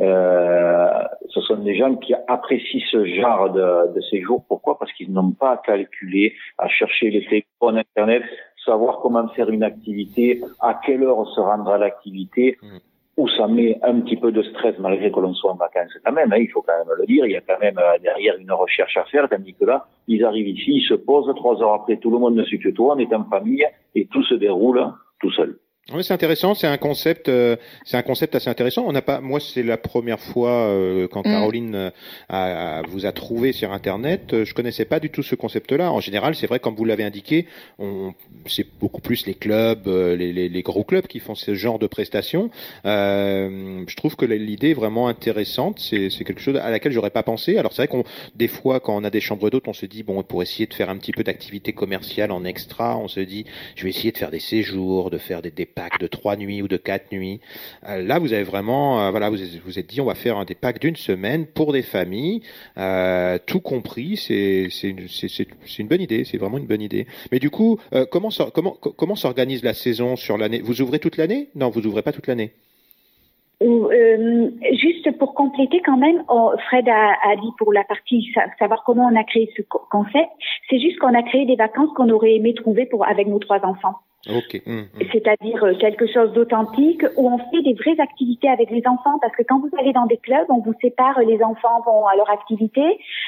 Euh, ce sont des gens qui apprécient ce genre de, de séjour. Pourquoi? Parce qu'ils n'ont pas à calculer, à chercher les téléphones Internet, savoir comment faire une activité, à quelle heure se rendre à l'activité, mm. où ça met un petit peu de stress malgré que l'on soit en vacances quand même, hein, il faut quand même le dire, il y a quand même euh, derrière une recherche à faire, tandis que là, ils arrivent ici, ils se posent, trois heures après, tout le monde ne suit que toi, on est en famille, et tout se déroule tout seul. Oui, c'est intéressant. C'est un concept, euh, c'est un concept assez intéressant. On n'a pas, moi, c'est la première fois euh, quand mm. Caroline euh, a, vous a trouvé sur Internet. Je connaissais pas du tout ce concept-là. En général, c'est vrai, comme vous l'avez indiqué, on, c'est beaucoup plus les clubs, les, les, les, gros clubs qui font ce genre de prestations. je trouve que l'idée est vraiment intéressante. C'est, c'est quelque chose à laquelle j'aurais pas pensé. Alors c'est vrai qu'on, des fois, quand on a des chambres d'hôtes, on se dit bon, pour essayer de faire un petit peu d'activité commerciale en extra, on se dit, je vais essayer de faire des séjours, de faire des de trois nuits ou de quatre nuits. Euh, là, vous avez vraiment, euh, voilà, vous vous êtes dit, on va faire des packs d'une semaine pour des familles, euh, tout compris. C'est une bonne idée, c'est vraiment une bonne idée. Mais du coup, comment comment comment s'organise la saison sur l'année? Vous ouvrez toute l'année? Non, vous ouvrez pas toute l'année. Juste pour compléter quand même, oh, Fred a, a, dit pour la partie savoir comment on a créé ce concept, c'est juste qu'on a créé des vacances qu'on aurait aimé trouver pour avec nos trois enfants. Okay. Mmh, mmh. C'est-à-dire euh, quelque chose d'authentique où on fait des vraies activités avec les enfants parce que quand vous allez dans des clubs, on vous sépare, les enfants vont à leur activité,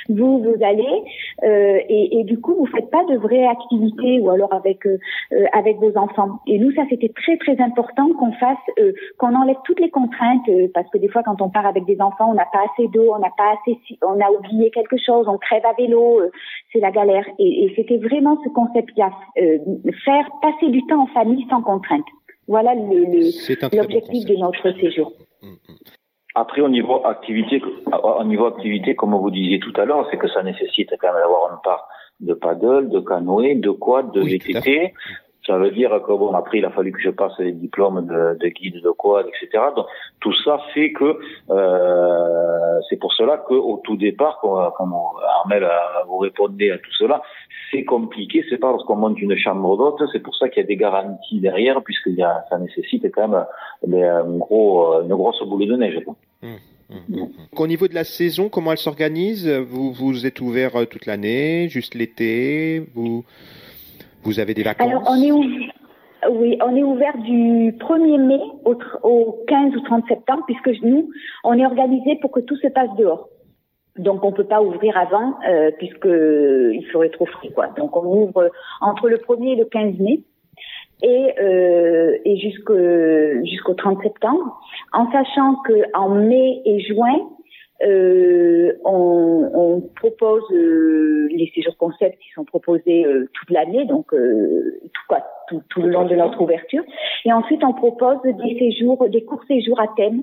vous vous allez euh, et, et, du coup vous faites pas de vraies activités ou alors avec euh, euh avec vos enfants. Et nous ça c'était très très important qu'on fasse euh, qu'on enlève toutes les contraintes parce que des fois quand on part avec des enfants on n'a pas assez d'eau, on n'a pas assez on a oublié quelque chose, on crève à vélo, c'est la galère. Et, et c'était vraiment ce concept-là, faire passer du temps en famille sans contrainte. Voilà l'objectif de notre séjour. Mm, mm. Après, au niveau activité, au niveau activité, comme vous disiez tout à l'heure, c'est que ça nécessite quand même d'avoir une part de paddle, de canoë, de quad, de VTT. Ça veut dire que bon, après, il a fallu que je passe les diplômes de, de guide de quad, etc. Donc, tout ça fait que euh, c'est pour cela qu'au tout départ, comme Armel vous répondez à tout cela, c'est compliqué. C'est pas parce qu'on monte une chambre d'hôte, c'est pour ça qu'il y a des garanties derrière, puisque y a, ça nécessite quand même un gros, une grosse boule de neige. Mmh, mmh, mmh, Au niveau de la saison, comment elle s'organise? Vous, vous êtes ouvert euh, toute l'année, juste l'été Vous vous avez des vacances? Alors, on est ouvert. Oui, on est ouvert du 1er mai au, au 15 ou 30 septembre, puisque nous, on est organisé pour que tout se passe dehors. Donc on peut pas ouvrir avant euh, puisque il ferait trop frais quoi. Donc on ouvre entre le 1er et le 15 mai et, euh, et jusqu'au jusqu'au 30 septembre, en sachant que en mai et juin euh, on, on, propose euh, les séjours concepts qui sont proposés euh, toute l'année, donc euh, tout, quoi, tout, tout, le long de notre ouverture. Et ensuite, on propose des séjours, des courts séjours à thème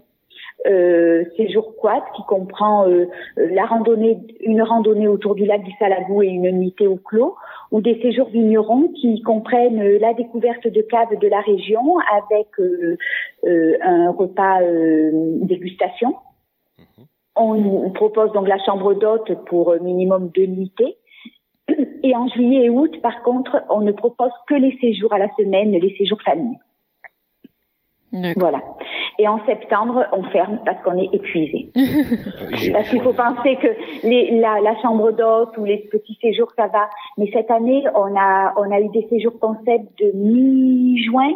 euh, séjour quad qui comprend euh, la randonnée, une randonnée autour du lac du Salagou et une nuitée au clos, ou des séjours vignerons qui comprennent euh, la découverte de caves de la région avec euh, un repas dégustation. Mhm. On propose donc la chambre d'hôte pour minimum deux nuitées. Et en juillet et août, par contre, on ne propose que les séjours à la semaine, les séjours famille. Voilà. Et en septembre, on ferme parce qu'on est épuisé. [laughs] parce qu'il faut penser que les, la, la, chambre d'hôte ou les petits séjours, ça va. Mais cette année, on a, on a eu des séjours concept de mi-juin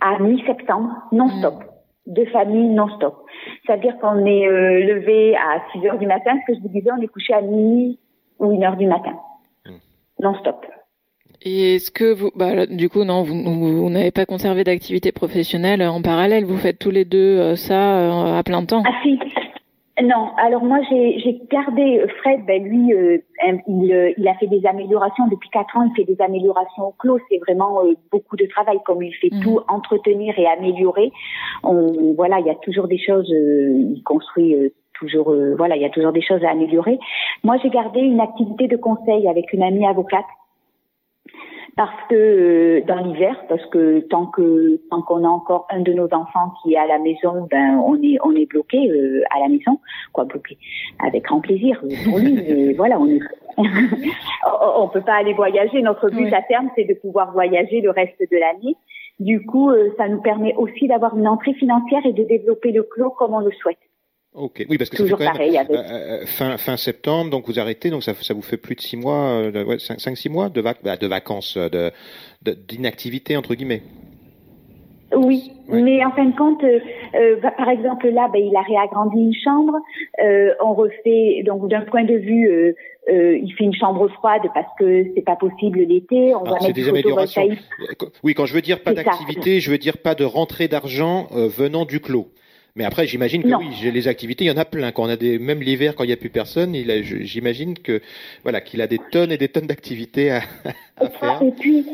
à mi-septembre, non-stop. Mm. De famille non-stop. C'est-à-dire qu'on est euh, levé à 6 heures du matin. Ce que je vous disais, on est couché à minuit ou 1 heure du matin. Mm. Non-stop. Et est-ce que vous, bah, du coup, non, vous, vous, n'avez pas conservé d'activité professionnelle en parallèle Vous faites tous les deux euh, ça euh, à plein temps? Ah si. Non, alors moi j'ai gardé Fred, ben lui euh, il, il, a fait des améliorations depuis quatre ans, il fait des améliorations au clos, c'est vraiment beaucoup de travail comme il fait mhm. tout entretenir et améliorer. On, voilà, il y a toujours des choses, il construit toujours, voilà, il y a toujours des choses à améliorer. Moi j'ai gardé une activité de conseil avec une amie avocate parce que euh, dans l'hiver, parce que tant que tant qu'on a encore un de nos enfants qui est à la maison, ben on est on est bloqué euh, à la maison, quoi bloqué, avec grand plaisir pour lui. mais [laughs] voilà, on est [laughs] on peut pas aller voyager. Notre but à terme, c'est de pouvoir voyager le reste de l'année. Du coup, euh, ça nous permet aussi d'avoir une entrée financière et de développer le clos comme on le souhaite. Ok, oui, parce que Toujours ça fait quand même, euh, euh, fin, fin septembre, donc vous arrêtez, donc ça, ça vous fait plus de six mois, euh, ouais, cinq, cinq, six mois de, vac bah, de vacances, de, d'inactivité entre guillemets. Oui, mais en fin de compte, euh, bah, par exemple là, bah, il a réagrandi une chambre. Euh, on refait donc d'un point de vue, euh, il fait une chambre froide parce que c'est pas possible l'été. On ah, va mettre des améliorations. Oui, quand je veux dire pas d'activité, je veux dire pas de rentrée d'argent venant du clos. Mais après, j'imagine que oui, j'ai les activités, il y en a plein. Quand on a des, même l'hiver, quand il n'y a plus personne, j'imagine que voilà, qu'il a des tonnes et des tonnes d'activités à, [laughs] à, faire. Et puis,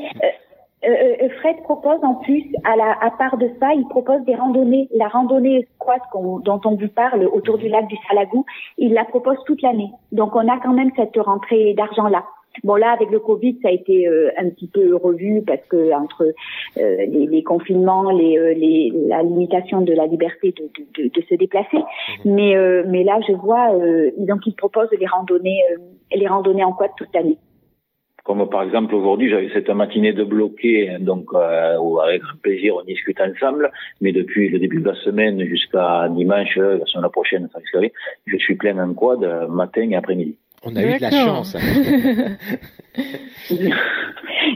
euh, euh, euh, Fred propose en plus, à, la, à part de ça, il propose des randonnées. La randonnée squat dont on vous parle autour du lac du Salagou, il la propose toute l'année. Donc on a quand même cette rentrée d'argent là. Bon là, avec le Covid, ça a été euh, un petit peu revu parce que entre euh, les, les, confinements, les, euh, les, la limitation de la liberté de, de, de, se déplacer, mhm. mais mais là, je vois donc ils proposent les randonnées, les randonnées en quad toute l'année. Comme par exemple aujourd'hui, j'avais cette matinée de bloqué, donc euh, où avec plaisir on discute ensemble. Mais depuis le début de la semaine jusqu'à dimanche, la semaine prochaine, je suis plein en quad matin et après-midi. On a eu de la chance. [laughs]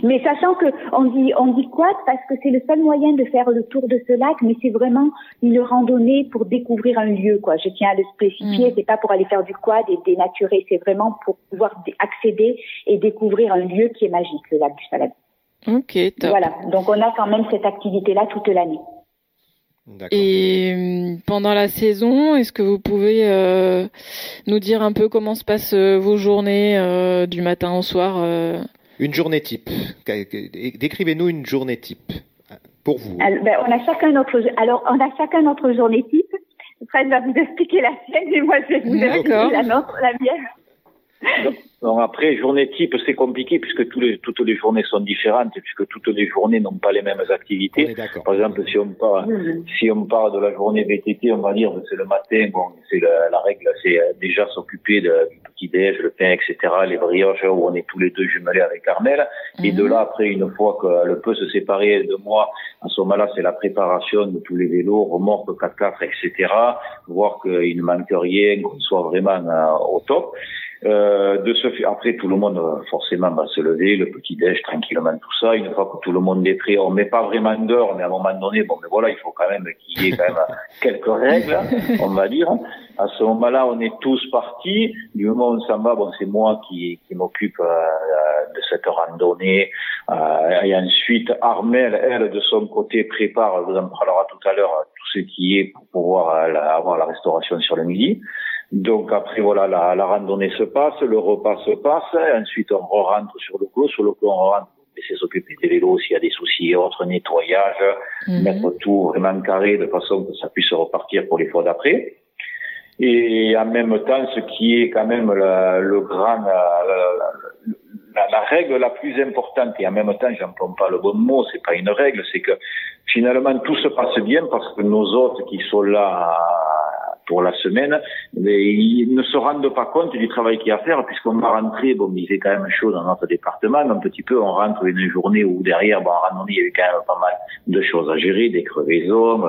mais sachant que on dit on dit quad parce que c'est le seul moyen de faire le tour de ce lac, mais c'est vraiment une randonnée pour découvrir un lieu quoi. Je tiens à le spécifier, mm. c'est pas pour aller faire du quad et dénaturer, c'est vraiment pour pouvoir accéder et découvrir un lieu qui est magique, le lac du Salade. Ok, top. Voilà, donc on a quand même cette activité là toute l'année. Et hum, pendant la saison, est-ce que vous pouvez euh, nous dire un peu comment se passent euh, vos journées euh, du matin au soir Une journée type. Décrivez-nous une journée type pour vous. Alors, ben, on a chacun notre alors on a chacun notre journée type. Fred va vous expliquer la sienne et moi je vais vous expliquer la nôtre, la mienne. [laughs] Donc après, journée type, c'est compliqué puisque tous les, toutes les journées sont différentes, puisque toutes les journées n'ont pas les mêmes activités. Par exemple, si on part, si on part de la journée VTT, on va dire c'est le matin, bon, c'est la, la, règle, c'est euh, déjà s'occuper du petit déj, le pain, etc., les brioches, où on est tous les deux jumelés avec Carmel. Et de là, après, une fois qu'elle peut se séparer de moi, à ce moment-là, c'est la préparation de tous les vélos, remorques, 4x4, etc., voir qu'il ne manque rien, qu'on soit vraiment euh, au top. Euh, de ce après tout le monde euh, forcément va se lever, le petit déj tranquillement tout ça. Une fois que tout le monde est prêt, on met pas vraiment d'heure, mais à un moment donné, bon, mais voilà, il faut quand même qu'il y ait quand même [laughs] quelques règles, on va dire. À ce moment-là, on est tous partis. Du moment où on s'en va, bon, c'est moi qui, qui m'occupe euh, de cette randonnée. Euh, et ensuite, Armel, elle, de son côté, prépare, vous en parlera tout à l'heure, tout ce qui est pour pouvoir avoir la restauration sur le midi. Donc après voilà, la, la, randonnée se passe, le repas se passe, ensuite on rentre sur le clos, sur le clos on rentre essayer s'occuper des vélos s'il y a des soucis et autres, nettoyage, mhm. mettre tout vraiment carré de façon que ça puisse repartir pour les fois d'après. Et en même temps, ce qui est quand même le grand, la, la, règle la plus importante, et en même temps, j'emploie pas le bon mot, c'est pas une règle, c'est que finalement tout se passe bien parce que nos hôtes qui sont là pour la semaine, mais ils ne se rendent pas compte du travail qu'il y a à faire puisqu'on va rentrer, bon, il fait quand même chaud dans notre département, un petit peu, on rentre une journée où derrière, bon, en randonnée, il y a eu quand même pas mal de choses à gérer, des crevaisons,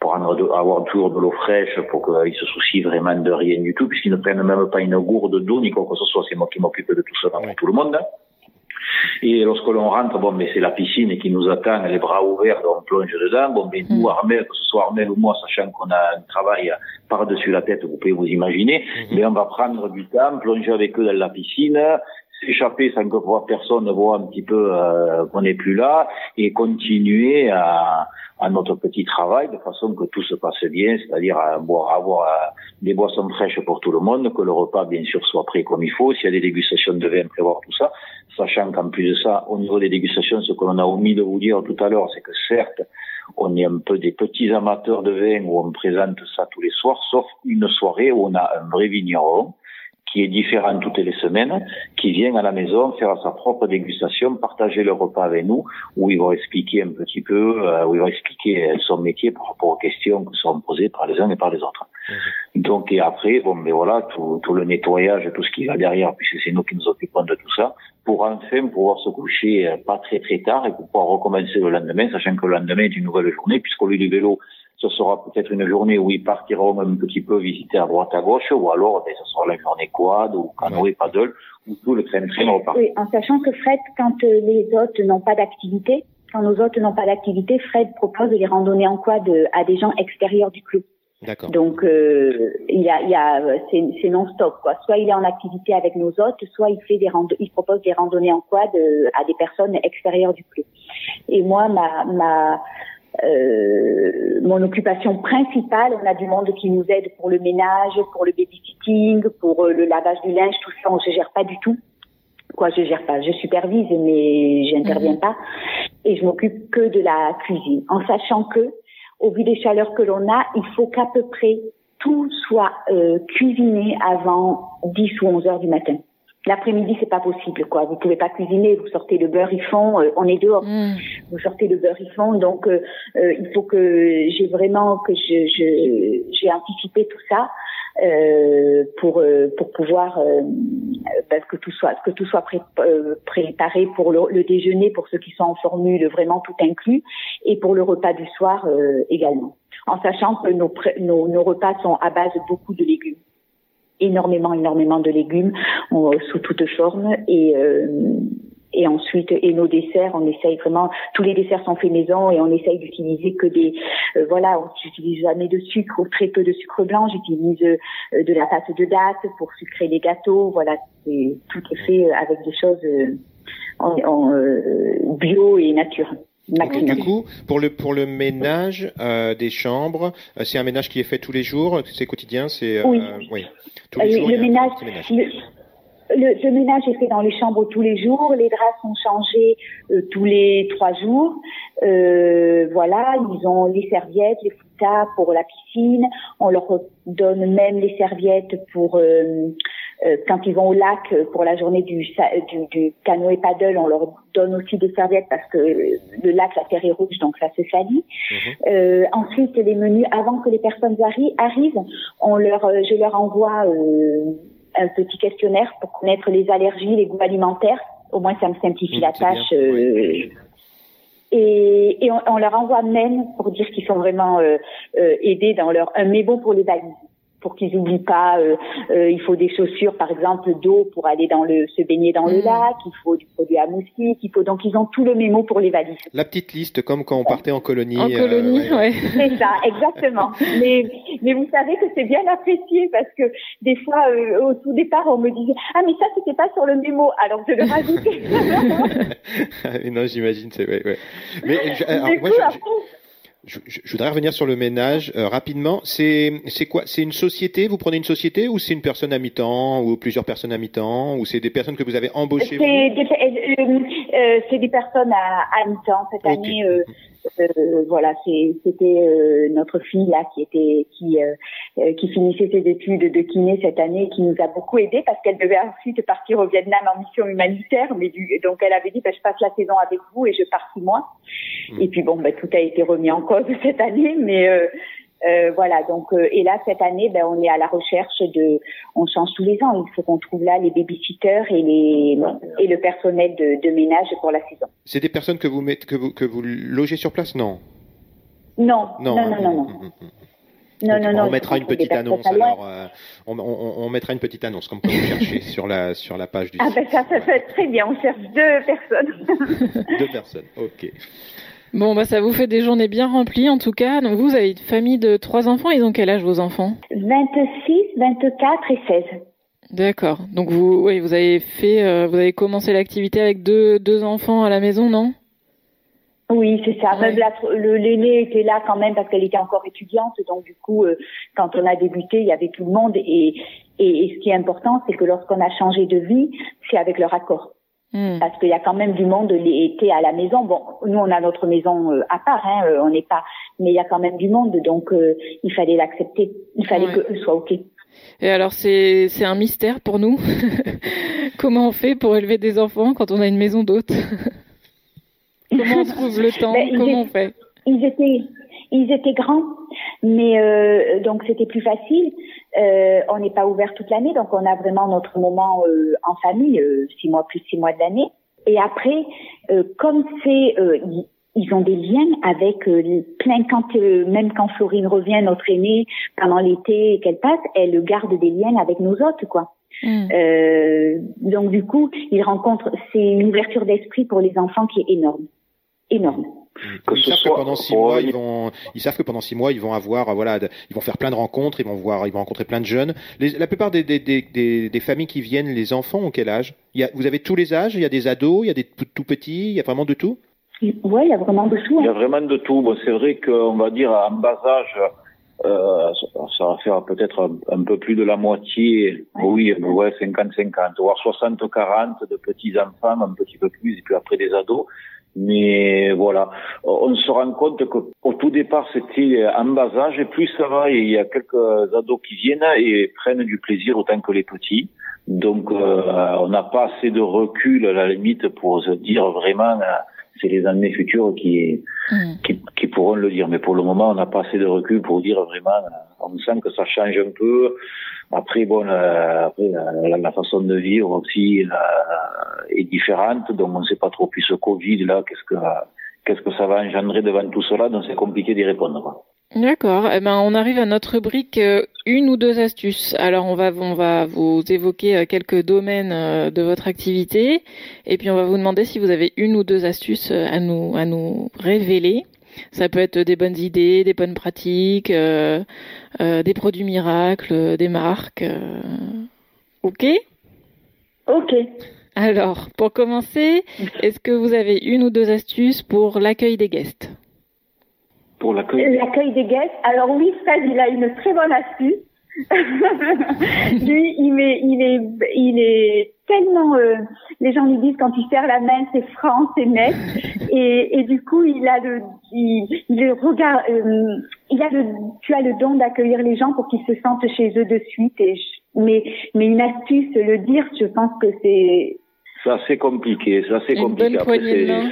prendre de, avoir toujours de l'eau fraîche pour qu'ils se soucient vraiment de rien du tout puisqu'ils ne prennent même pas une gourde d'eau ni quoi que ce soit, c'est moi qui m'occupe de tout ça pour tout le monde. Hein. Et lorsque l'on rentre, bon, mais c'est la piscine qui nous attend, les bras ouverts, on plonge dedans. Bon, mais nous, mm. Armel, que ce soit Armel ou moi, sachant qu'on a un travail par-dessus la tête, vous pouvez vous imaginer, mm-hmm. mais on va prendre du temps, plonger avec eux dans la piscine, s'échapper sans que personne ne voit un petit peu euh, qu'on n'est plus là, et continuer à, à notre petit travail de façon que tout se passe bien, c'est-à-dire à avoir, avoir euh, des boissons fraîches pour tout le monde, que le repas bien sûr soit prêt comme il faut, s'il y a des dégustations de vin, prévoir tout ça, sachant qu'en plus de ça, au niveau des dégustations, ce que l'on a omis de vous dire tout à l'heure, c'est que certes, on est un peu des petits amateurs de vin où on présente ça tous les soirs, sauf une soirée où on a un vrai vigneron qui est différent toutes les semaines, qui vient à la maison faire sa propre dégustation, partager le repas avec nous, où il va expliquer un petit peu, euh, où il va expliquer son métier par rapport aux questions qui sont posées par les uns et par les autres. Mhm. Donc et après, bon, mais voilà, tout, tout, le nettoyage, tout ce qui va derrière, puisque c'est nous qui nous occupons de tout ça, pour enfin pouvoir se coucher euh, pas très très tard et pour pouvoir recommencer le lendemain, sachant que le lendemain est une nouvelle journée, puisqu'au lieu du vélo, ce sera peut-être une journée où ils partiront un petit peu visiter à droite à gauche, ou alors ben, ce sera la journée quad ou canoë paddle, ou tout le train-train repart. Oui, en sachant que Fred, quand euh, les hôtes n'ont pas d'activité, quand nos hôtes n'ont pas d'activité, Fred propose les randonnées en quad euh, à des gens extérieurs du club. D'accord. Donc euh, il y a, il y a c'est non-stop quoi. Soit il est en activité avec nos hôtes, soit il fait des rando il propose des randonnées en quad à des personnes extérieures du club. Et moi ma ma euh, mon occupation principale, on a du monde qui nous aide pour le ménage, pour le babysitting, pour euh, le lavage du linge, tout ça, on se gère pas du tout. Quoi, je gère pas, je supervise, mais j'interviens mhm. pas. Et je m'occupe que de la cuisine, en sachant que, au vu des chaleurs que l'on a, il faut qu'à peu près tout soit euh, cuisiné avant 10 ou 11 heures du matin. L'après-midi, c'est pas possible, quoi. Vous pouvez pas cuisiner, vous sortez le beurre, ils font, euh, on est dehors. Mm. Vous sortez le beurre, ils font, donc euh, euh, il faut que j'ai vraiment que je j'ai anticipé tout ça pour pour pouvoir parce que tout soit que tout soit préparé pour le, le, déjeuner pour ceux qui sont en formule vraiment tout inclus et pour le repas du soir également. En sachant que nos, nos, nos repas sont à base beaucoup de légumes énormément, énormément de légumes sous toutes formes. Et et ensuite et nos desserts on essaye vraiment tous les desserts sont faits maison et on essaye d'utiliser que des euh, voilà on n'utilise jamais de sucre ou très peu de sucre blanc. J'utilise euh, de la pâte de date pour sucrer les gâteaux. Voilà c'est tout est fait euh, avec des choses en, en bio et nature du coup, pour le pour le ménage des chambres, c'est un ménage qui est fait tous les jours, c'est quotidien, c'est oui. oui. Tous les jours, le ménage, le, ménage est fait dans les chambres tous les jours. Les draps sont changés euh, tous les trois jours. Euh, voilà, ils ont les serviettes, les foutas pour la piscine. On leur donne même les serviettes pour euh, quand ils vont au lac pour la journée du, du, du canoë paddle. On leur donne aussi des serviettes parce que le lac, la terre est rouge, donc ça se salit. Mhm. ensuite, les menus, avant que les personnes arrivent, on leur, je leur envoie un petit questionnaire pour connaître les allergies, les goûts alimentaires. Au moins, ça me simplifie mmh, la tâche. Euh, et, et on, leur envoie même pour dire qu'ils sont vraiment euh, euh, aidés dans leur un mémo pour les valises pour qu'ils n'oublient pas. Euh, euh, il faut des chaussures, par exemple, d'eau pour aller dans le se baigner dans le mm. lac. Il faut du produit à moustique. Il faut donc ils ont tout le mémo pour les valises. La petite liste, comme quand on partait en colonie. En colonie, euh, ouais. C'est ça, exactement. [laughs] mais mais vous savez que c'est bien apprécié parce que des fois au tout départ on me disait ah mais ça c'était pas sur le mémo alors je le rajoutais. [laughs] non j'imagine c'est ouais, ouais. Mais [laughs] alors, moi, je, je, je, voudrais revenir sur le ménage euh, rapidement. C'est c'est quoi? C'est une société? Vous prenez une société ou c'est une personne à mi-temps ou plusieurs personnes à mi-temps ou c'est des personnes que vous avez embauchées C'est des, euh, euh, des personnes à, à mi-temps cette année. Euh, euh, voilà, c'était euh, notre fille là qui était qui euh, qui finissait ses études de kiné cette année, qui nous a beaucoup aidé parce qu'elle devait ensuite partir au Vietnam en mission humanitaire, mais du, donc elle avait dit bah, je passe la saison avec vous et je pars six mois. Mmh. Et puis bon, bah, tout a été remis en cause [laughs] cette année, mais euh, voilà, donc euh, et là cette année, ben, on est à la recherche de, on change tous les ans. Il faut qu'on trouve là les babysitters et les et le personnel de, de ménage pour la saison. C'est des personnes que vous mettez, que vous que vous logez sur place, non Non, non, non, non, non. Non, non, non, on mettra une petite annonce. Alors, euh, on, on, on, mettra une petite annonce comme quand vous cherchez [laughs] sur la sur la page du. Ah ben ça, ça fait très bien. On cherche deux personnes. [laughs] deux personnes. Ok. Bon, bah ça vous fait des journées bien remplies en tout cas. Donc vous avez une famille de trois enfants. Ils ont quel âge vos enfants? 26, 24 et 16. D'accord. Donc vous, oui, vous avez fait, euh, vous avez commencé l'activité avec deux, deux enfants à la maison, non? Oui, c'est ça. le L'aîné était là quand même parce qu'elle était encore étudiante. Donc du coup, euh, quand on a débuté, il y avait tout le monde. Et, et, et ce qui est important, c'est que lorsqu'on a changé de vie, c'est avec leur accord. Hmm. Parce qu'il y a quand même du monde l'été à la maison. Bon, nous on a notre maison euh, à part, hein, euh, on n'est pas, mais il y a quand même du monde, donc il fallait l'accepter. Il fallait que eux soient ok. Et alors c'est c'est un mystère pour nous. [laughs] Comment on fait pour élever des enfants quand on a une maison d'hôtes [laughs] Comment on [laughs] trouve le temps? Ben, Comment on fait? Ils étaient ils étaient grands, mais euh, donc c'était plus facile. Euh, on n'est pas ouvert toute l'année, donc on a vraiment notre moment euh, en famille, euh, six mois plus six mois de l'année. Et après, euh, comme c'est, ils ont des liens avec plein quand même quand Florine revient, notre aînée, pendant l'été qu'elle passe, elle garde des liens avec nos hôtes, quoi. Mm. donc du coup, ils rencontrent, c'est une ouverture d'esprit pour les enfants qui est énorme, énorme. ils savent que pendant six mois, ils vont, ils savent que pendant six mois, ils vont avoir, voilà, ils vont faire plein de rencontres, ils vont voir, ils vont rencontrer plein de jeunes. la plupart des, des, des, des, familles qui viennent, les enfants ont quel âge? Il y a, Vous avez tous les âges? Il y a des ados, il y a des tout, petits, il y a vraiment de tout? Oui, il y a vraiment de tout. Hein. Il y a vraiment de tout. Bon, c'est vrai qu'on va dire en bas âge, euh, ça va faire peut-être un, peu plus de la moitié, oui, ouais, 50-50, voire 60-40 de petits enfants, un petit peu plus, et puis après des ados. Mais voilà, on se rend compte qu'au tout départ, c'était en bas âge, et plus ça va, et il y a quelques ados qui viennent et prennent du plaisir autant que les petits. Donc, euh, on n'a pas assez de recul à la limite pour se dire vraiment, euh, c'est les années futures qui, mm. qui, qui, pourront le dire. Mais pour le moment, on n'a pas assez de recul pour dire vraiment, euh, on sent que ça change un peu. Après, bon, euh, après, la, la, façon de vivre aussi euh, est différente, donc on ne sait pas trop. Puis ce Covid là, qu'est-ce que qu'est-ce que ça va engendrer devant tout cela Donc c'est compliqué d'y répondre. D'accord. Eh ben, on arrive à notre rubrique euh, une ou deux astuces. Alors, on va, on va vous évoquer euh, quelques domaines euh, de votre activité, et puis on va vous demander si vous avez une ou deux astuces à nous, à nous révéler. Ça peut être des bonnes idées, des bonnes pratiques, des produits miracles, des marques. Ok? Ok. Alors, pour commencer, est-ce que vous avez une ou deux astuces pour l'accueil des guests? Pour l'accueil? L'accueil des guests? Alors oui, Fred, il a une très bonne astuce. [laughs] lui, il est, il est, il est tellement. Euh, les gens lui disent quand il serre la main, c'est franc, c'est net, [laughs] et, et du coup, il a le, il, il regarde, euh, il a le, tu as le don d'accueillir les gens pour qu'ils se sentent chez eux de suite. Et mais, mais une astuce, le dire, je pense que c'est c'est assez compliqué, c'est assez une compliqué. Bonne poignée de main.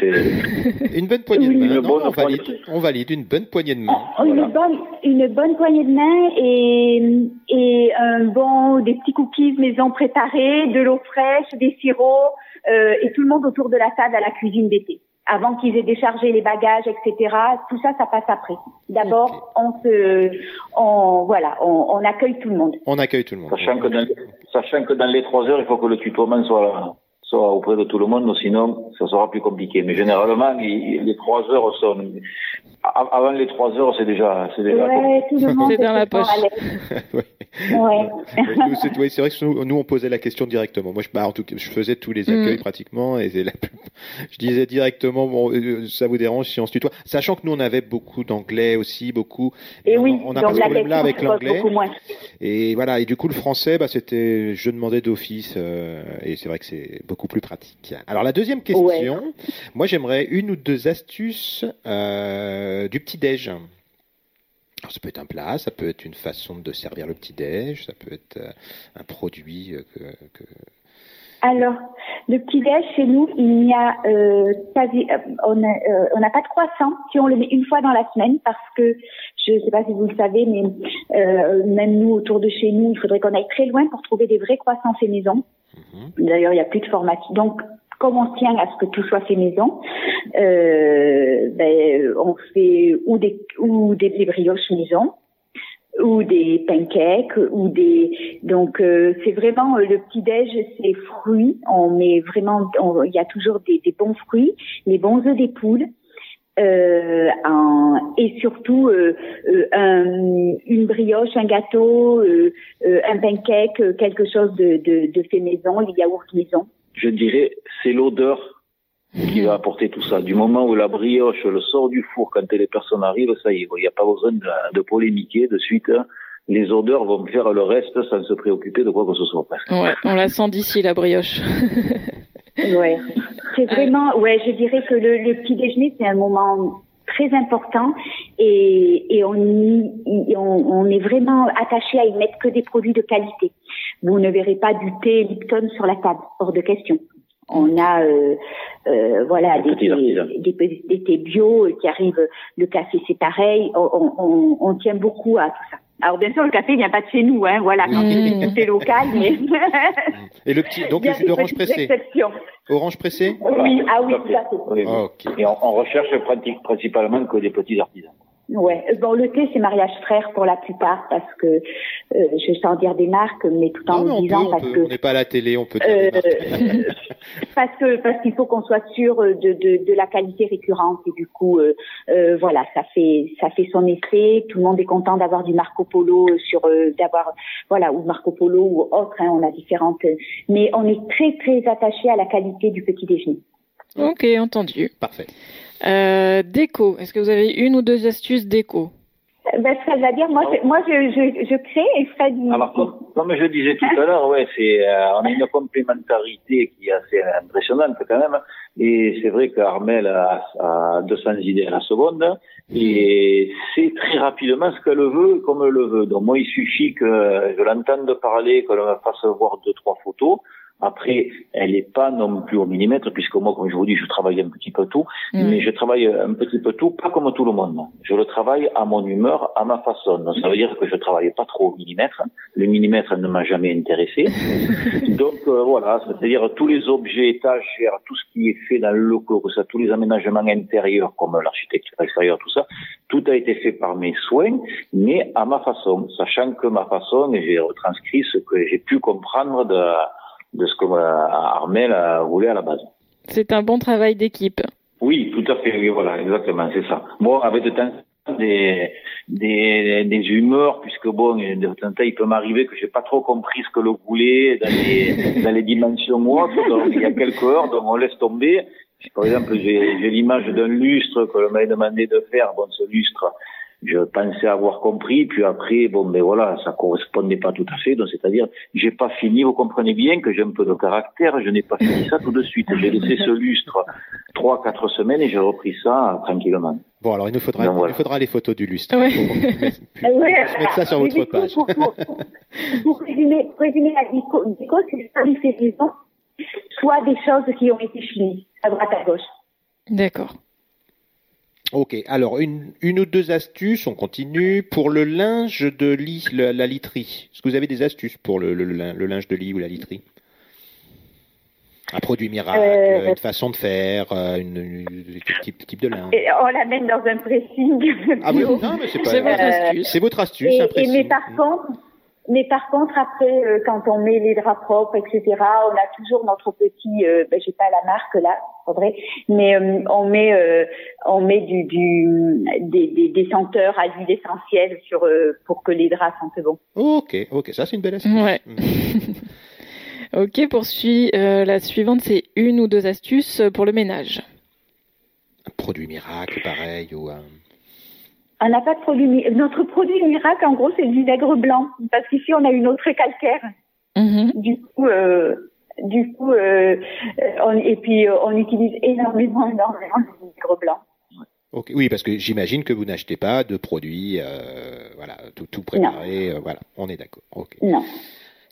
[laughs] une bonne poignée de main. Non, on, valide, on valide une bonne poignée de main. Oh, une, bonne, une bonne poignée de main et, et un bon, des petits cookies maison préparés, de l'eau fraîche, des sirops euh, et tout le monde autour de la table à la cuisine d'été. Avant qu'ils aient déchargé les bagages, etc. Tout ça, ça passe après. D'abord, on se, on, voilà, on, on, accueille tout le monde. On accueille tout le monde. Sachant que dans, sachant que dans les trois heures, il faut que le tutoiement soit là soit auprès de tout le monde, sinon ça sera plus compliqué. Mais généralement, les trois heures sont avant les trois heures, c'est déjà, c'est déjà. Ouais, tout le [laughs] monde c'est dans la poche. [laughs] ouais. ouais. c'est vrai que nous, on posait la question directement. Moi, je, bah, en tout cas, je faisais tous les accueils mm. pratiquement et la, je disais directement, bon, euh, ça vous dérange si on se tutoie, sachant que nous on avait beaucoup d'anglais aussi, beaucoup. Et, oui, on, a pas ce problème là avec l'anglais. Et voilà, et du coup le français, bah, c'était, je demandais d'office euh, et c'est vrai que c'est beaucoup plus pratique. Alors la deuxième question, moi j'aimerais une ou deux astuces. Euh, euh, du petit-déj. Alors, ça peut être un plat, ça peut être une façon de servir le petit-déj, ça peut être euh, un produit euh, que, Alors, le petit-déj, chez nous, il n'y a quasi, on n'a pas de croissant si on le met une fois dans la semaine parce que, je ne sais pas si vous le savez, mais même nous, autour de chez nous, il faudrait qu'on aille très loin pour trouver des vrais croissants fait maison. Mhm. D'ailleurs, il n'y a plus de formation. Donc, comme on tient à ce que tout soit fait maison, euh, ben, on fait ou des ou des, brioches maison ou des pancakes ou des donc euh, c'est vraiment euh, le petit déj c'est fruits on met vraiment il y a toujours des, des, bons fruits les bons œufs des poules euh, un, et surtout euh, un, une brioche, un gâteau, un pancake, quelque chose de, de, de fait maison, les yaourts maison je dirais, c'est l'odeur qui va apporter tout ça. Du moment où la brioche le sort du four quand les personnes arrivent, ça y est, il n'y a pas besoin de, de, polémiquer de suite. Hein. Les odeurs vont faire le reste sans se préoccuper de quoi que ce soit. Ouais, on la sent d'ici la brioche. ouais, c'est vraiment, ouais, je dirais que le, le petit déjeuner c'est un moment très important et, et on, y, on, on, est vraiment attaché à y mettre que des produits de qualité. Vous ne verrez pas du thé Lipton sur la table, hors de question. On a euh, euh, voilà des, des, des, thés bio qui arrivent. Le café c'est pareil. On, on, on, tient beaucoup à tout ça. Alors bien sûr le café vient pas de chez nous, hein. Voilà, mmh. c'est local. Mais... [laughs] [laughs] Et le petit donc l'orange pressé. Orange pressé? Oui, ah oui, tout à fait. Et on, on recherche principalement que des petits artisans. Ouais. Bon, le thé, c'est mariage frère pour la plupart parce que euh, je sens dire des marques, mais tout en me disant parce que on n'est pas à la télé, on peut dire euh, [laughs] parce que parce qu'il faut qu'on soit sûr de, de, de la qualité récurrente et du coup euh, euh, voilà, ça fait ça fait son effet. Tout le monde est content d'avoir du Marco Polo sur euh, d'avoir voilà ou Marco Polo ou autre. Hein, on a différentes, mais on est très très attaché à la qualité du petit déjeuner. Ok, entendu. Parfait. Euh, déco. Est-ce que vous avez une ou deux astuces déco? Ben, ça va dire, moi, moi je, je, je crée et Fred. Alors, comme, je disais tout à l'heure, ouais, c'est, euh, on a une complémentarité qui est assez impressionnante quand même. Et c'est vrai qu'Armel a, a 200 idées à la seconde et c'est très rapidement ce qu'elle veut comme elle le veut. Donc moi, il suffit que je l'entende parler, que l'on me fasse voir deux trois photos Après, elle n'est pas non plus au millimètre, puisque moi, comme je vous dis, je travaille un petit peu tout, mm. mais je travaille un petit peu tout, pas comme tout le monde. Je le travaille à mon humeur, à ma façon. Donc, ça veut dire que je travaille pas trop au millimètre. Le millimètre ne m'a jamais intéressé. [laughs] Donc, euh, voilà, c'est-à-dire tous les objets étagères, tout ce qui est fait dans le locaux, que ça, tous les aménagements intérieurs, comme l'architecture extérieure, tout ça, tout a été fait par mes soins, mais à ma façon, sachant que ma façon, j'ai retranscrit ce que j'ai pu comprendre de de ce que Armel voulu à la base. C'est un bon travail d'équipe. Oui, tout à fait, oui, voilà, exactement, c'est ça. Bon, avec de temps des, des, des humeurs, puisque bon, de temps en temps, il peut m'arriver que j'ai pas trop compris ce que le voulait dans les, [laughs] dans les dimensions ou autres, donc il y a quelques heures, donc on laisse tomber. Par exemple, j'ai l'image d'un lustre que l'on m'avait demandé de faire. Bon, ce lustre, je pensais avoir compris, puis après, bon, ben voilà, ça correspondait pas tout à fait. Donc, c'est-à-dire, j'ai pas fini. Vous comprenez bien que j'ai un peu de caractère. Je n'ai pas fini ça tout de suite. J'ai laissé ce lustre trois, quatre semaines et j'ai repris ça tranquillement. Bon, alors il nous faudra, il nous faudra les photos du lustre. Ouais. Pour, [laughs] mettre ça sur votre page. Pour, pour, pour, résumer, résumer la déco, c'est soit des soit des choses qui ont été finies à droite à gauche. D'accord. Ok, alors une, une ou deux astuces, on continue. Pour le linge de lit, la, literie, est-ce que vous avez des astuces pour le, le, le, linge de lit ou la literie? Un produit miracle, euh, une façon de faire, euh, une, une, type, type de linge On l'amène dans un pressing. Ah oui, [laughs] non, mais c'est pas... votre astuce. C'est votre astuce, et, un pressing. Et mais par contre, mais par contre, après, euh, quand on met les draps propres, etc., on a toujours notre petit, euh, ben, j'ai pas la marque là, vrai, mais euh, on met, euh, on met du, du des, des, des, senteurs à l'huile essentielle sur pour que les draps sentent bon. Ok, ok, ça c'est une belle astuce. Ouais. Mm. [laughs] ok, poursuis. la suivante, c'est une ou deux astuces pour le ménage. Un produit miracle, pareil, ou un on n'a pas de produit. Notre produit miracle, en gros, c'est du vinaigre blanc, parce qu'ici on a une autre calcaire. Mm-hmm. Du coup, euh, du coup, euh, on, et puis euh, on utilise énormément, énormément de vinaigre blanc. Okay. Oui, parce que j'imagine que vous n'achetez pas de produits, euh, voilà, tout, tout préparé. Euh, voilà, on est d'accord. Okay. Non.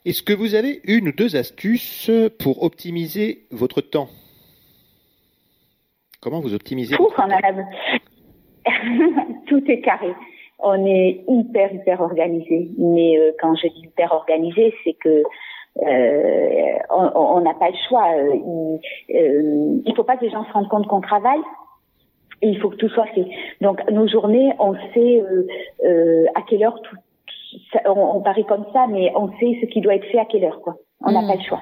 Est-ce que vous avez une ou deux astuces pour optimiser votre temps? Comment vous optimisez votre temps? [laughs] tout est carré. On est hyper, hyper organisé. Mais euh, quand je dis hyper organisé, c'est que euh, on n'a pas le choix. Il, euh, il faut pas que les gens se rendent compte qu'on travaille. Et il faut que tout soit fait. Donc nos journées, on sait euh, à quelle heure tout. On, on, paraît comme ça, mais on sait ce qui doit être fait à quelle heure. Quoi. On n'a hmm. pas le choix.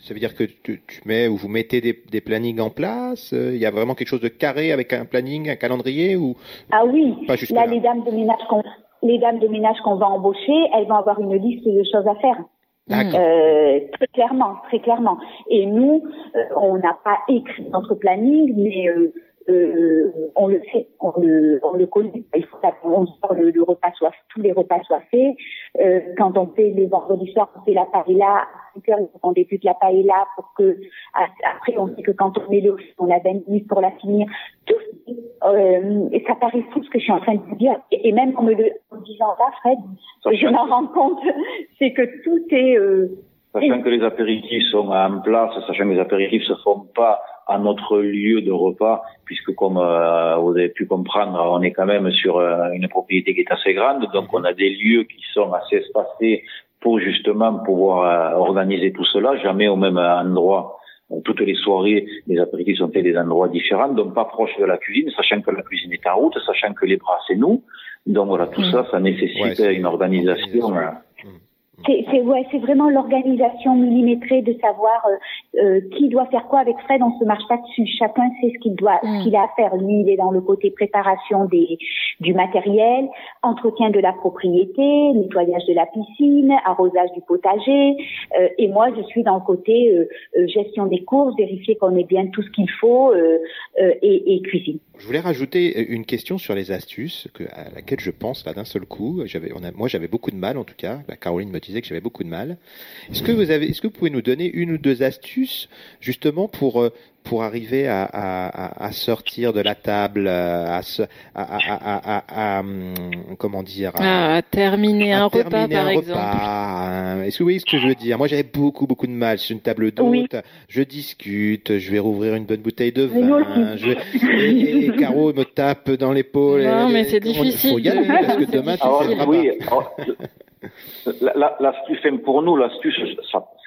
Ça veut dire que tu, mets ou vous mettez des, des, plannings en place euh, Il y a vraiment quelque chose de carré avec un planning, un calendrier ou Ah oui. là, les dames de ménage qu'on les dames de ménage qu'on va embaucher, elles vont avoir une liste de choses à faire. Euh, très clairement, très clairement. Et nous, euh, on n'a pas écrit notre planning, mais euh, euh, on le fait, on le, on le connaît. Il faut le, le, repas soit, tous les repas soient faits. Euh, quand on fait les vendredis soirs, on fait la paella. On débute la paella pour que après on sait que quand on met l'eau, on a 20 minutes pour la finir. Tout, euh, et ça paraît fou ce que je suis en train de vous dire. Et, même en me le en disant là, Fred, je m'en rends compte, c'est que tout est euh, Sachant que les apéritifs sont en place, sachant que les apéritifs se font pas à notre lieu de repas, puisque comme euh, vous avez pu comprendre, on est quand même sur euh, une propriété qui est assez grande, donc on a des lieux qui sont assez espacés pour justement pouvoir euh, organiser tout cela, jamais au même endroit. toutes les soirées, les apéritifs sont faits des endroits différents, donc pas proches de la cuisine, sachant que la cuisine est en route, sachant que les bras c'est nous. Donc voilà, tout mmh. ça, ça nécessite une organisation. C'est ouais, c'est vraiment l'organisation millimétrée de savoir euh, euh, qui doit faire quoi avec Fred. On se marche pas dessus. Chacun sait ce qu'il doit, ce mm. qu'il a à faire. Lui, il est dans le côté préparation des du matériel, entretien de la propriété, nettoyage de la piscine, arrosage du potager. Euh, et moi, je suis dans le côté euh, gestion des courses, vérifier qu'on ait bien tout ce qu'il faut et, et cuisine. Je voulais rajouter une question sur les astuces que, à laquelle je pense là d'un seul coup. J'avais, on a, moi, j'avais beaucoup de mal en tout cas. La Caroline me disais que j'avais beaucoup de mal. Est-ce que vous avez, est-ce que vous pouvez nous donner une ou deux astuces justement pour euh, pour arriver à, à, à, sortir de la table, à, à, à hum, comment dire, à, terminer un repas par exemple. Hein. Est-ce que vous voyez ce que je veux dire? Moi, j'avais beaucoup beaucoup de mal sur une table d'hôte. Je discute, je vais rouvrir une bonne bouteille de vin. Je, et, Caro me tape dans l'épaule. Non, mais c'est difficile. Il faut y aller parce que demain, tu ne ah, oui, L'astuce, pour nous, l'astuce,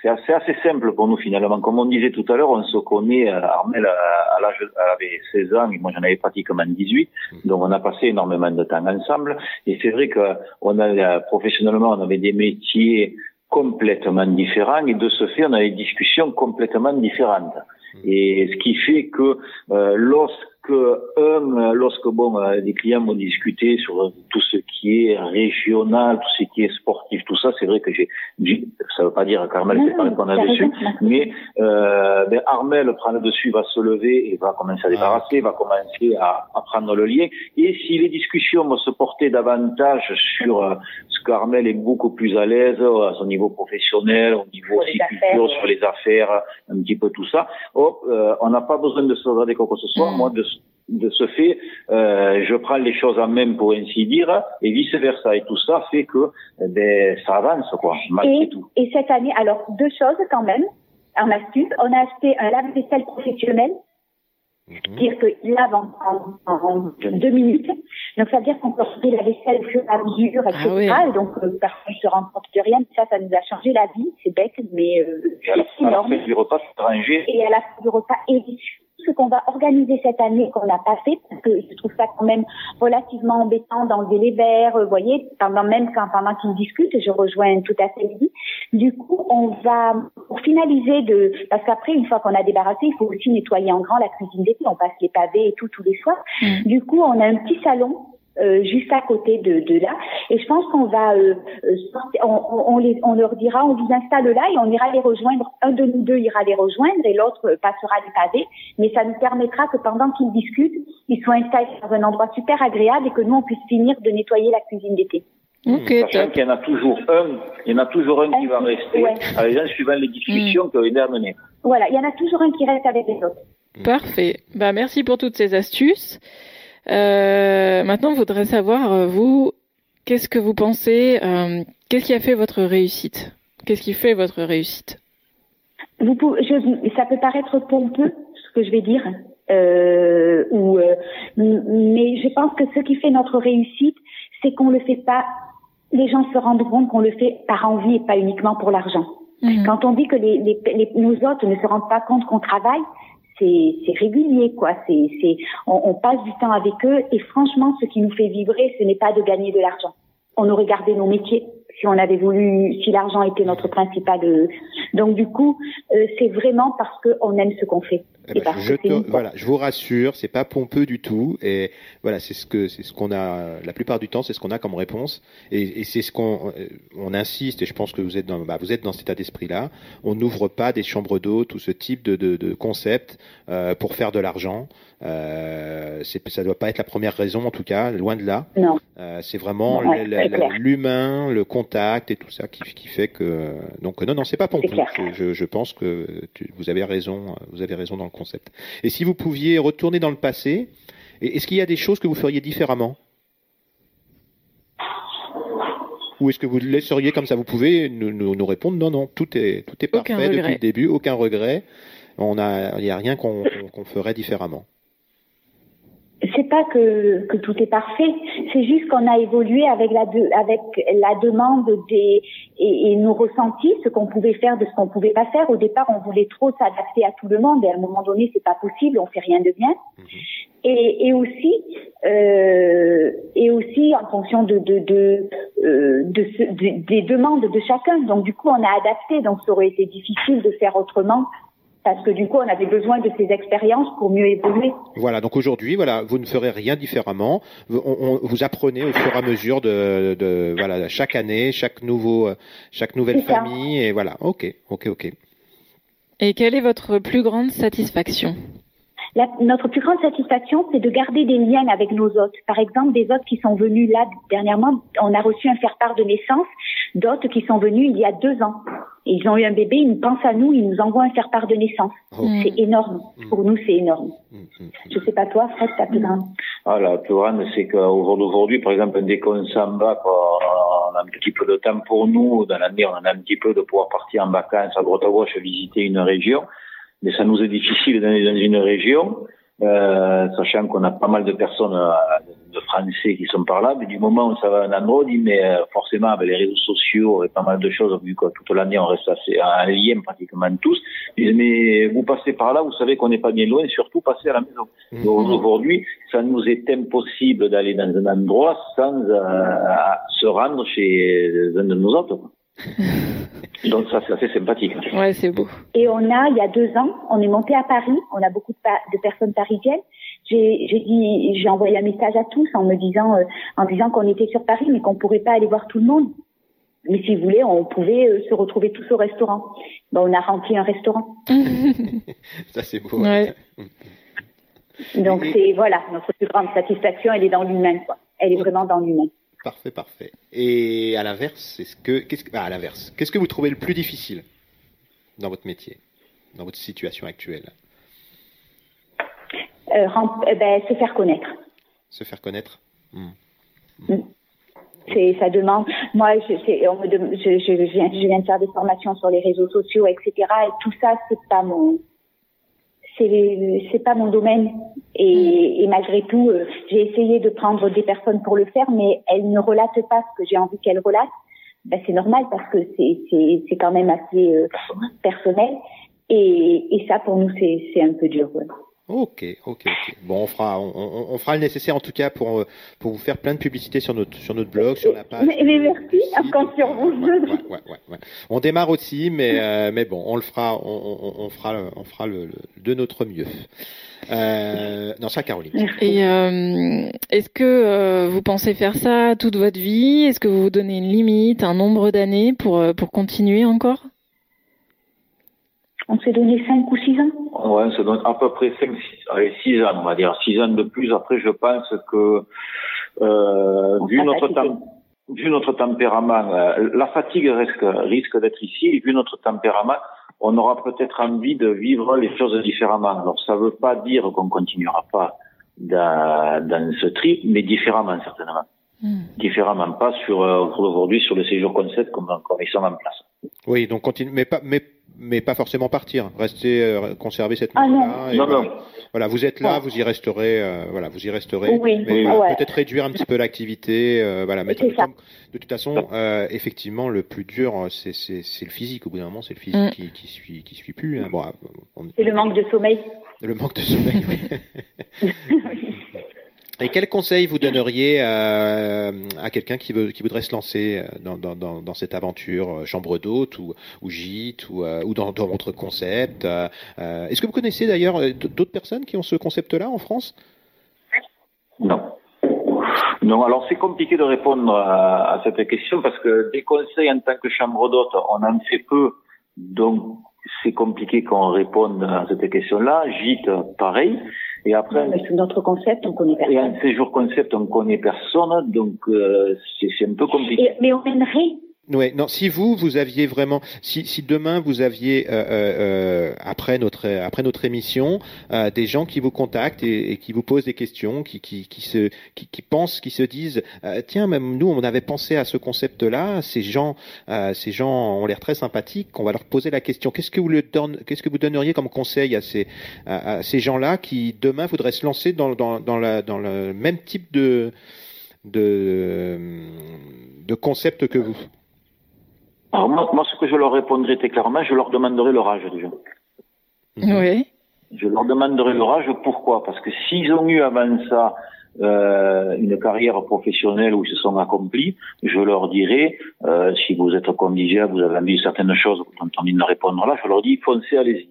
c'est assez, assez simple pour nous finalement. Comme on disait tout à l'heure, on se connaît, euh, Armel à l'âge, avait 16 ans et moi j'en avais pratiquement 18, donc on a passé énormément de temps ensemble. Et c'est vrai que on a euh, professionnellement, on avait des métiers complètement différents et de ce fait, on a des discussions complètement différentes. Et ce qui fait que euh, lorsque un, lorsque bon, euh, les clients m'ont discuté sur tout ce qui est régional, tout ce qui est sportif, tout ça, c'est vrai que j'ai, ça veut pas dire qu'Armel c'est pas répondre dessus, mais euh, ben Armel prend le dessus, va se lever et va commencer à débarrasser, va commencer à, à prendre le lien. Et si les discussions vont se porter davantage sur euh, ce qu'Armel est beaucoup plus à l'aise à son niveau professionnel, au niveau aussi culture, sur les affaires, un petit peu tout ça, hop, euh, on n'a pas besoin de se regarder quoi que ce soit. Mm. Moi, de, de ce fait, euh, je prends les choses en main pour ainsi dire, et vice versa. Et tout ça fait que eh ben, ça avance, quoi, malgré et, tout. Et cette année, alors deux choses quand même, en astuce, on a acheté un lave-vaisselle professionnel c'est-à-dire qu'il lave en, deux minutes. Donc, ça veut dire qu'on peut la vaisselle au fur et à mesure, etc. Ah et donc, euh, personne ne se rend compte de rien. Ça, ça nous a changé la vie. C'est bête, mais euh, c'est énorme. Et à la fin du repas, Et à la fin du repas, et ce qu'on va organiser cette année qu'on n'a pas fait, parce que je trouve ça quand même relativement embêtant d'enlever les verres, vous voyez, pendant même quand pendant qu'ils discutent, je rejoins tout à fait Lydie. Du coup, on va pour finaliser de parce qu'après une fois qu'on a débarrassé, il faut aussi nettoyer en grand la cuisine d'été, on passe les pavés et tout tous les soirs. Mm. Du coup, on a un petit salon euh, juste à côté de, de, là. Et je pense qu'on va, euh, euh on, on, les, on, leur dira, on vous installe là et on ira les rejoindre. Un de nous deux ira les rejoindre et l'autre passera les pavés. Mais ça nous permettra que pendant qu'ils discutent, ils soient installés dans un endroit super agréable et que nous on puisse finir de nettoyer la cuisine d'été. Ok, Sachant qu'il y en a toujours un, il y en a toujours un, qui va rester, ouais. suivant les discussions mm. que a menées. Voilà, il y en a toujours un qui reste avec les autres. Parfait. Bah, merci pour toutes ces astuces. Euh, maintenant, on voudrait savoir, euh, vous, qu'est-ce que vous pensez, euh, qu'est-ce qui a fait votre réussite? Qu'est-ce qui fait votre réussite? Vous pouvez, je, Ça peut paraître pompeux, ce que je vais dire, euh, ou, euh, mais je pense que ce qui fait notre réussite, c'est qu'on le fait pas. Les gens se rendent compte qu'on le fait par envie et pas uniquement pour l'argent. Mhm. Quand on dit que les, les, les, nos hôtes ne se rendent pas compte qu'on travaille, c'est régulier, quoi. C'est, on, on, passe du temps avec eux et franchement, ce qui nous fait vibrer, ce n'est pas de gagner de l'argent. On aurait gardé nos métiers si on avait voulu, si l'argent était notre principal. Euh, donc du coup, euh, c'est vraiment parce qu'on aime ce qu'on fait. Eh ben, je, voilà, je vous rassure, c'est pas pompeux du tout, et voilà, c'est ce que c'est ce qu'on a la plupart du temps, c'est ce qu'on a comme réponse, et, et c'est ce qu'on euh, on insiste, et je pense que vous êtes dans bah, vous êtes dans cet état d'esprit-là. On n'ouvre pas des chambres d'eau, tout ce type de, de, de concept euh, pour faire de l'argent. Euh, ça doit pas être la première raison, en tout cas, loin de là. Non. Euh, c'est vraiment l'humain, le contact et tout ça qui, qui fait que donc non non c'est pas pompeux. Je, je, pense que tu, vous avez raison, vous avez raison dans le concept. Et si vous pouviez retourner dans le passé, est-ce qu'il y a des choses que vous feriez différemment? Ou est-ce que vous laisseriez comme ça Vous pouvez nous, nous, répondre non, non, tout est, tout est parfait depuis le début, aucun regret. On a, il n'y a rien qu'on ferait différemment c'est pas que, que tout est parfait, c'est juste qu'on a évolué avec la de, avec la demande des et, et nos ressentis, ce qu'on pouvait faire de ce qu'on pouvait pas faire. Au départ, on voulait trop s'adapter à tout le monde et à un moment donné, c'est pas possible, on fait rien de bien. Mhm. Et, et aussi euh, et aussi en fonction de de de, euh, de, de, des demandes de chacun. Donc du coup, on a adapté. Donc ça aurait été difficile de faire autrement parce que du coup, on avait besoin de ces expériences pour mieux évoluer. Voilà, donc aujourd'hui, voilà, vous ne ferez rien différemment. On, vous apprenez au fur et à mesure de, de voilà, chaque année, chaque nouveau, chaque nouvelle famille, et voilà. Ok, ok, ok. Et quelle est votre plus grande satisfaction? Notre plus grande satisfaction, c'est de garder des liens avec nos hôtes. Par exemple, des hôtes qui sont venus là dernièrement, on a reçu un faire-part de naissance d'hôtes qui sont venus il y a deux ans. Ils ont eu un bébé, ils nous pensent à nous, ils nous envoient un faire-part de naissance. Oh. C'est énorme. Mm. Pour nous, c'est énorme. Je mm, mm, Je sais pas toi, Fred, ta plus grande. Ah, la plus grande, c'est qu'aujourd'hui, par exemple, dès qu'on s'en va, on a un petit peu de temps pour nous. Dans l'année, on a un petit peu de pouvoir partir en vacances à droite à gauche, visiter une région mais ça nous est difficile d'aller dans une région, euh, sachant qu'on a pas mal de personnes, euh, de Français qui sont par là, mais du moment où ça va un endroit, on dit, mais euh, forcément avec les réseaux sociaux et pas mal de choses, vu que toute l'année on reste assez en lien pratiquement tous, ils disent, mais vous passez par là, vous savez qu'on n'est pas bien loin, surtout passez à la maison. Mmh. Donc aujourd'hui, ça nous est impossible d'aller dans un endroit sans euh, se rendre chez un de nos autres. [laughs] Donc ça, c'est assez sympathique. Ouais, c'est beau. Et on a, il y a deux ans, on est monté à Paris. On a beaucoup de, de personnes parisiennes. J'ai dit, j'ai envoyé un message à tous en me disant, euh, en disant qu'on était sur Paris, mais qu'on pourrait pas aller voir tout le monde. Mais si vous voulez, on pouvait euh, se retrouver tous au restaurant. Ben, on a rempli un restaurant. [laughs] ça c'est beau. Ouais. Donc c'est voilà, notre plus grande satisfaction, elle est dans l'humain, quoi. Elle est vraiment dans l'humain. Parfait, parfait. Et à l'inverse, est-ce que, qu'est-ce que, ah, à l'inverse, qu'est-ce que vous trouvez le plus difficile dans votre métier, dans votre situation actuelle? Euh, eh ben, Se faire connaître. Se faire connaître? Hmm. Hmm. C'est, ça demande. Moi, je, on me je, je, viens, je viens de faire des formations sur les réseaux sociaux, etc. Et tout ça, c'est pas mon, c'est c'est pas mon domaine. Et, et malgré tout euh, j'ai essayé de prendre des personnes pour le faire mais elles ne relatent pas ce que j'ai envie qu'elles relatent. Ben, c'est normal parce que c'est c'est c'est quand même assez euh, personnel. Et et ça pour nous c'est c'est un peu dur Ok, ok, ok. Bon, on fera, on, on, fera le nécessaire en tout cas pour, pour vous faire plein de publicité sur notre, sur notre blog, sur la page. Mais, mais merci, encore sur vous. Ouais, ouais, ouais, on démarre aussi, mais, euh, mais bon, on le fera, on, on fera, on fera le, de notre mieux. Euh, non, ça, Caroline. Et euh, est-ce que euh, vous pensez faire ça toute votre vie? Est-ce que vous vous donnez une limite, un nombre d'années pour, euh, pour continuer encore? On s'est donné 5 ou 6 ans Ouais, on se donne à peu près 5, 6, ans, on va dire. 6 ans de plus. Après, je pense que, euh, vu, notre vu notre tempérament, euh, la fatigue risque, risque d'être ici. vu notre tempérament, on aura peut-être envie de vivre les choses différemment. Alors, ça ne veut pas dire qu'on continuera pas dans, dans ce trip, mais différemment, certainement. Hmm. Différemment, pas sur euh, aujourd'hui sur le séjour concept comme, comme ils sont en place. Oui, donc continue, mais pas, mais mais pas forcément partir. Rester, euh, conserver cette ah là non. non, voilà, vous êtes là, vous y resterez. Euh, voilà, vous y resterez. Oui. Mais euh, peut-être réduire un petit peu l'activité. voilà, mettre de toute façon, effectivement, le plus dur, c'est c'est le physique. Au bout d'un moment, c'est le physique mm. qui, qui suit qui suit plus. Hein. Bon, c'est le manque de sommeil. Le manque de sommeil. Oui. [laughs] [laughs] Et quel conseil vous donneriez euh, à quelqu'un qui, qui voudrait se lancer euh, dans, dans, dans cette aventure euh, chambre d'hôte ou, ou gîte ou, ou dans, dans, votre concept Est-ce que vous connaissez d'ailleurs d'autres personnes qui ont ce concept-là en France? Non. Non, alors c'est compliqué de répondre à, à, cette question parce que des conseils en tant que chambre d'hôte, on en fait peu, donc c'est compliqué qu'on réponde à cette question-là. Gîte, pareil. Et après, notre concept, on connaît personne. Et un séjour concept, on connaît personne, donc euh, c'est un peu compliqué. mais on aimerait Ouais, non. Si vous, vous aviez vraiment, si, si demain vous aviez euh, euh, euh après notre après notre émission euh, des gens qui vous contactent et, et, qui vous posent des questions, qui qui, qui se qui, qui pensent, qui se disent euh, tiens même nous on avait pensé à ce concept-là, ces gens ces gens ont l'air très sympathiques, on va leur poser la question. Qu'est-ce que vous le qu'est-ce que vous donneriez comme conseil à ces à, ces gens-là qui demain voudraient se lancer dans dans dans la dans le même type de de de concept que vous? Alors moi, ce que je leur répondrai très clairement, je leur demanderai leur âge déjà. Oui. Je leur demanderai leur âge. Pourquoi? Parce que s'ils ont eu avant ça euh, une carrière professionnelle où ils se sont accomplis, je leur dirai, euh, si vous êtes comme vous avez envie de certaines choses, vous entendez de répondre là, je leur dis, foncez, allez-y.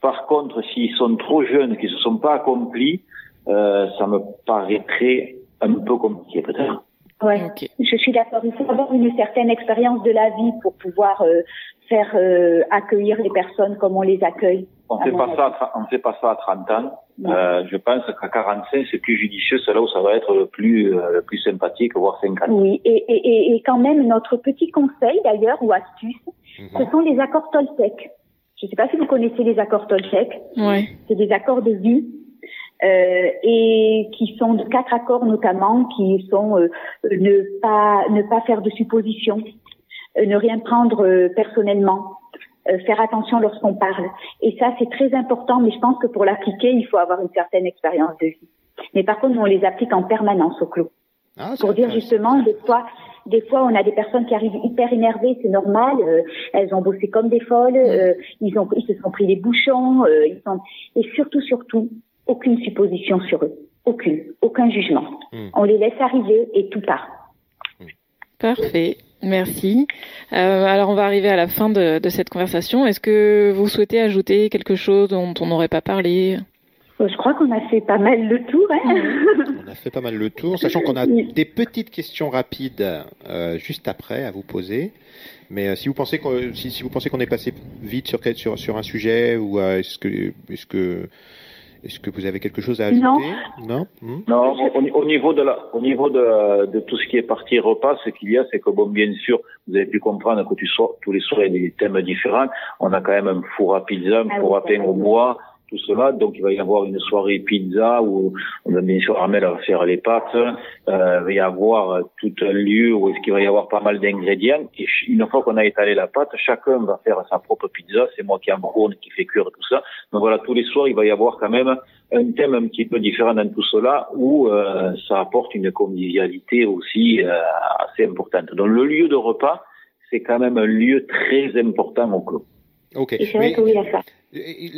Par contre, s'ils sont trop jeunes, qu'ils ne se sont pas accomplis, euh, ça me paraîtrait un peu compliqué peut-être. Ouais, je suis d'accord. Il faut avoir une certaine expérience de la vie pour pouvoir euh, faire euh, accueillir les personnes comme on les accueille. On fait pas ça, on fait pas ça à 30 ans. Euh, je pense qu'à 45, c'est plus judicieux, c'est là où ça va être le plus, euh, le plus sympathique, voire 50. Oui, et, et, et quand même, notre petit conseil d'ailleurs, ou astuce, mhm. ce sont les accords Toltec. Je ne sais pas si vous connaissez les accords Toltec. Ouais. C'est des accords de vue. Euh, et qui sont de quatre accords notamment, qui sont euh, ne pas ne pas faire de suppositions, euh, ne rien prendre personnellement, euh, faire attention lorsqu'on parle. Et ça, c'est très important, mais je pense que pour l'appliquer, il faut avoir une certaine expérience de vie. Mais par contre, on les applique en permanence au clos. Ah, pour dire justement, des fois, des fois, on a des personnes qui arrivent hyper énervées, c'est normal. Euh, elles ont bossé comme des folles. Euh, ils ont, ils se sont pris les bouchons. ils sont, et surtout, surtout, aucune supposition sur eux, aucune, aucun jugement. Hmm. On les laisse arriver et tout part. Parfait. Merci. Euh, alors on va arriver à la fin de, de cette conversation. Est-ce que vous souhaitez ajouter quelque chose dont on n'aurait pas parlé? Euh, je crois qu'on a fait pas mal le tour. Hein on a fait pas mal le tour, sachant qu'on a des petites questions rapides euh, juste après à vous poser. Mais euh, si vous pensez qu'on si, si, vous pensez qu'on est passé vite sur sur sur un sujet ou euh, est-ce que est-ce que est-ce que vous avez quelque chose à ajouter Non. Non, non au, niveau de la, au niveau de, de, tout ce qui est partie repas, ce qu'il y a, c'est que bon, bien sûr, vous avez pu comprendre que tu sois, tous les soirs il y a des thèmes différents. On a quand même un four à pizza, un ah four à pain au bois, tout cela. Donc il va y avoir une soirée pizza où on va bien sûr Armel va faire les pâtes. Euh, il va y avoir tout un lieu où est-ce qu'il va y avoir pas mal d'ingrédients. Et une fois qu'on a étalé la pâte, chacun va faire sa propre pizza. C'est moi qui embrune, qui fait cuire tout ça. Donc voilà, tous les soirs il va y avoir quand même un thème un petit peu différent dans tout cela où euh, ça apporte une convivialité aussi euh, assez importante. Donc le lieu de repas, c'est quand même un lieu très important au club. Ok. Et c'est vrai que oui, ça.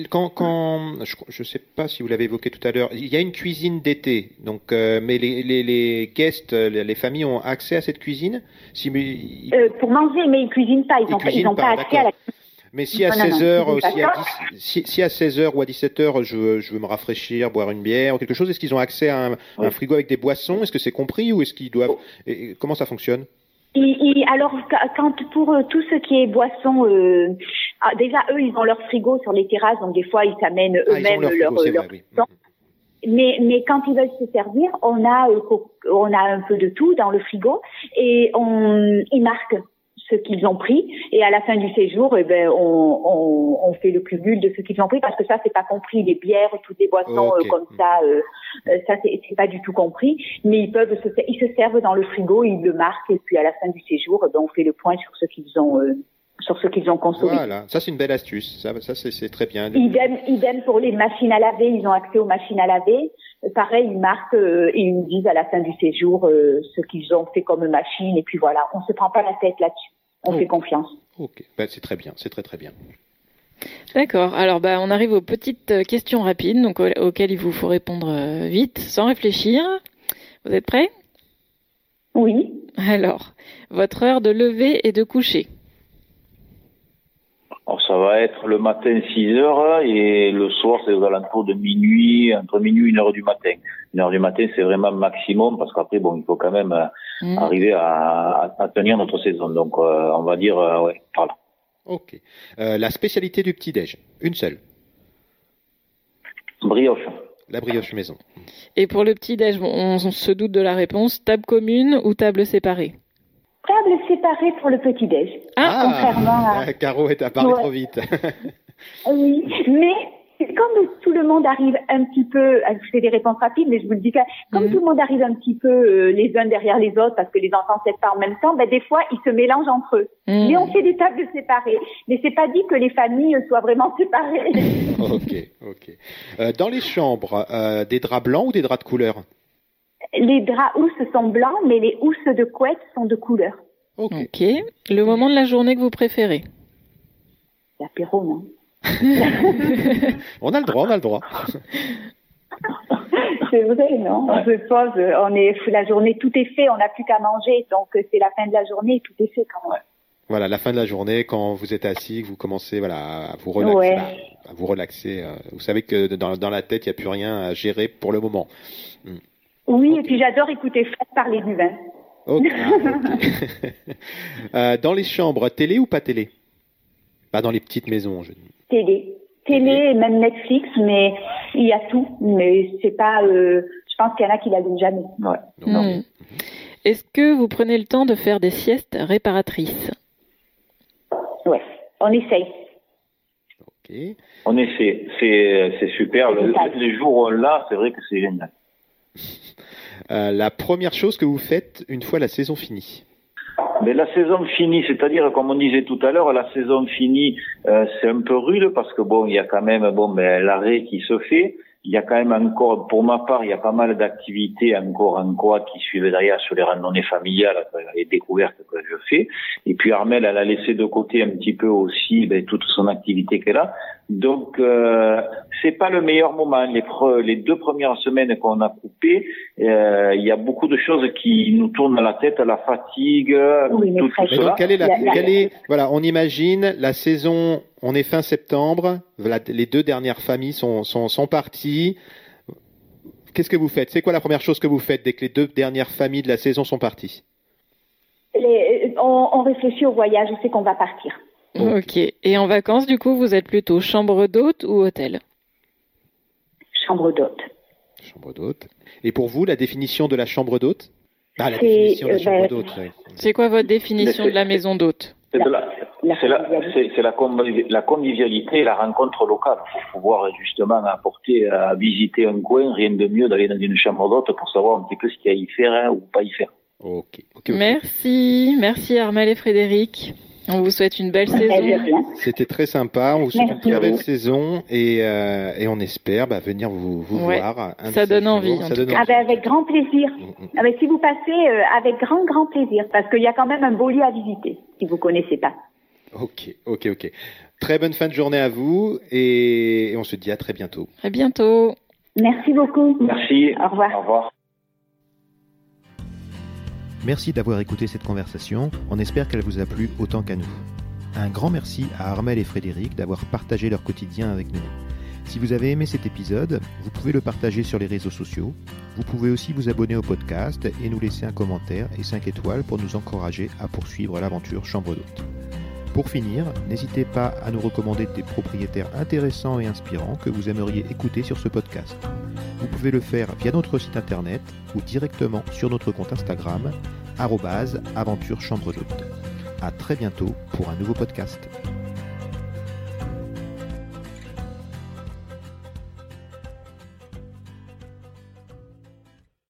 Quand, quand je ne sais pas si vous l'avez évoqué tout à l'heure, il y a une cuisine d'été, donc euh, mais les, les, les guests, les familles ont accès à cette cuisine? Si, euh, Pour manger, mais ils cuisinent pas, ils n'ont pas, accès à la mais si à 16 heures, si, si, à 16 heures ou à 17 heures, je, je veux me rafraîchir, boire une bière ou quelque chose, est-ce qu'ils ont accès à un, un frigo avec des boissons? Est-ce que c'est compris ou est-ce qu'ils doivent et, Comment ça fonctionne? Et, alors, quand pour euh, tout ce qui est boisson, euh, ah, déjà eux, ils ont leur frigo sur les terrasses, donc des fois ils s'amènent ah, eux-mêmes leur, leur, Mais, mais quand ils veulent se servir, on a euh, on a un peu de tout dans le frigo et on ils marquent ce qu'ils ont pris et à la fin du séjour eh ben on, on, on fait le cumul de ce qu'ils ont pris parce que ça c'est pas compris les bières toutes les boissons euh, comme ça euh, euh, ça c'est pas du tout compris. Mais ils peuvent se ils se servent dans le frigo ils le marquent et puis à la fin du séjour eh ben, on fait le point sur ce qu'ils ont sur ce qu'ils ont consommé. Voilà, ça c'est une belle astuce, ça, ça c'est très bien. Idem, idem pour les machines à laver, ils ont accès aux machines à laver. Pareil, ils marquent et ils nous disent à la fin du séjour ce qu'ils ont fait comme machine et puis voilà, on se prend pas la tête là-dessus on fait confiance. Ok, ben, c'est très bien, c'est très très bien. D'accord. Alors, bah, on arrive aux petites euh, questions rapides, donc auxquelles il vous faut répondre euh, vite, sans réfléchir. Vous êtes prêts? Oui. Alors, votre heure de lever et de coucher Alors, ça va être le matin 6 heures et le soir, c'est aux alentours de minuit, entre minuit et une heure du matin. Une heure du matin, c'est vraiment maximum parce qu'après, bon, il faut quand même euh, Mm. arriver à, à, tenir notre saison. Donc, euh, on va dire, euh, ouais, par là. Ok. Euh, la spécialité du petit-déj, une seule Brioche. La brioche maison. Et pour le petit-déj, on, se doute de la réponse, table commune ou table séparée? Table séparée pour le petit-déj. Ah, contrairement à... Caro est apparu trop vite. [laughs] oui, mais comme tout le monde arrive un petit peu, je fais des réponses rapides, mais je vous le dis, comme mhm. tout le monde arrive un petit peu euh, les uns derrière les autres, parce que les enfants ne pas en même temps, ben, des fois, ils se mélangent entre eux. Mhm. Mais on fait des tables séparées. Mais c'est pas dit que les familles soient vraiment [laughs] séparées. ok, ok. Euh, dans les chambres, euh, des draps blancs ou des draps de couleur? Les draps housses sont blancs, mais les housses de couette sont de couleur. Ok. Le moment de la journée que vous préférez L'apéro, non? [laughs] On a le droit, on a le droit. [laughs] c'est vrai, non? Je pose, on est la journée, tout est fait, on n'a plus qu'à manger, donc c'est la fin de la journée, tout est fait quand même. Voilà, la fin de la journée, quand vous êtes assis, que vous commencez voilà, à vous relaxer. À vous, relaxer euh, vous savez que dans, dans la tête, il n'y a plus rien à gérer pour le moment. Oui, et puis j'adore écouter Fred parler du vin. [laughs] [laughs] euh, dans les chambres, télé ou pas télé? Pas dans les petites maisons, je dis télé. Télé et même Netflix, mais il y a tout, mais c'est pas. Euh, je pense qu'il y en a qui l'allument jamais. Ouais. Hmm. Est-ce que vous prenez le temps de faire des siestes réparatrices? Ouais, on essaye. Ok. On essaie, c'est c'est super. Le, les jours là, c'est vrai que c'est génial. Euh, la première chose que vous faites une fois la saison finie mais la saison finie, c'est-à-dire comme on disait tout à l'heure, la saison finie, euh, c'est un peu rude parce que bon, il y a quand même bon, ben, l'arrêt qui se fait il y a quand même encore, pour ma part, il y a pas mal d'activités encore en quoi qui suivent derrière sur les randonnées familiales, les découvertes que je fais. Et puis Armel, elle a laissé de côté un petit peu aussi ben, toute son activité qu'elle a. Donc euh, c'est pas le meilleur moment. Les, les deux premières semaines qu'on a coupées, euh, il y a beaucoup de choses qui nous tournent à la tête, la fatigue, tout, tout cela. quelle est la, quelle est, voilà, on imagine la saison on est fin septembre, les deux dernières familles sont, sont, sont parties. Qu'est-ce que vous faites? C'est quoi la première chose que vous faites dès que les deux dernières familles de la saison sont parties? On, réfléchit au voyage, on sait qu'on va partir. Ok. Et en vacances, du coup, vous êtes plutôt chambre d'hôte ou hôtel? Chambre d'hôte. Chambre d'hôte. Et pour vous, la définition de la chambre d'hôte? Ah, la définition de la chambre d'hôte. C'est quoi votre définition de la maison d'hôte? C'est la, la, convivialité et la rencontre locale pour pouvoir justement apporter à visiter un coin, rien de mieux d'aller dans une chambre d'hôte pour savoir un petit peu ce qu'il y a à y faire hein, ou pas y faire. Ok. Merci, merci Armel et Frédéric. On vous souhaite une belle saison. C'était très sympa. On vous souhaite une très belle saison et, euh, et on espère bah, venir vous, vous voir. ça donne envie. Ça donne ah, bah, avec grand plaisir. Mm, mm. Ah, bah, si vous passez, euh, avec grand grand plaisir, parce qu'il y a quand même un beau lieu à visiter si vous connaissez pas. Ok, ok, ok. Très bonne fin de journée à vous et on se dit à très bientôt. À bientôt. Merci beaucoup. Merci. Au revoir. Au revoir. Merci d'avoir écouté cette conversation, on espère qu'elle vous a plu autant qu'à nous. Un grand merci à Armel et Frédéric d'avoir partagé leur quotidien avec nous. Si vous avez aimé cet épisode, vous pouvez le partager sur les réseaux sociaux. Vous pouvez aussi vous abonner au podcast et nous laisser un commentaire et 5 étoiles pour nous encourager à poursuivre l'aventure Chambre d'hôte. Pour finir, n'hésitez pas à nous recommander des propriétaires intéressants et inspirants que vous aimeriez écouter sur ce podcast. Vous pouvez le faire via notre site internet ou directement sur notre compte Instagram, aventure chambre d'hôte. À très bientôt pour un nouveau podcast.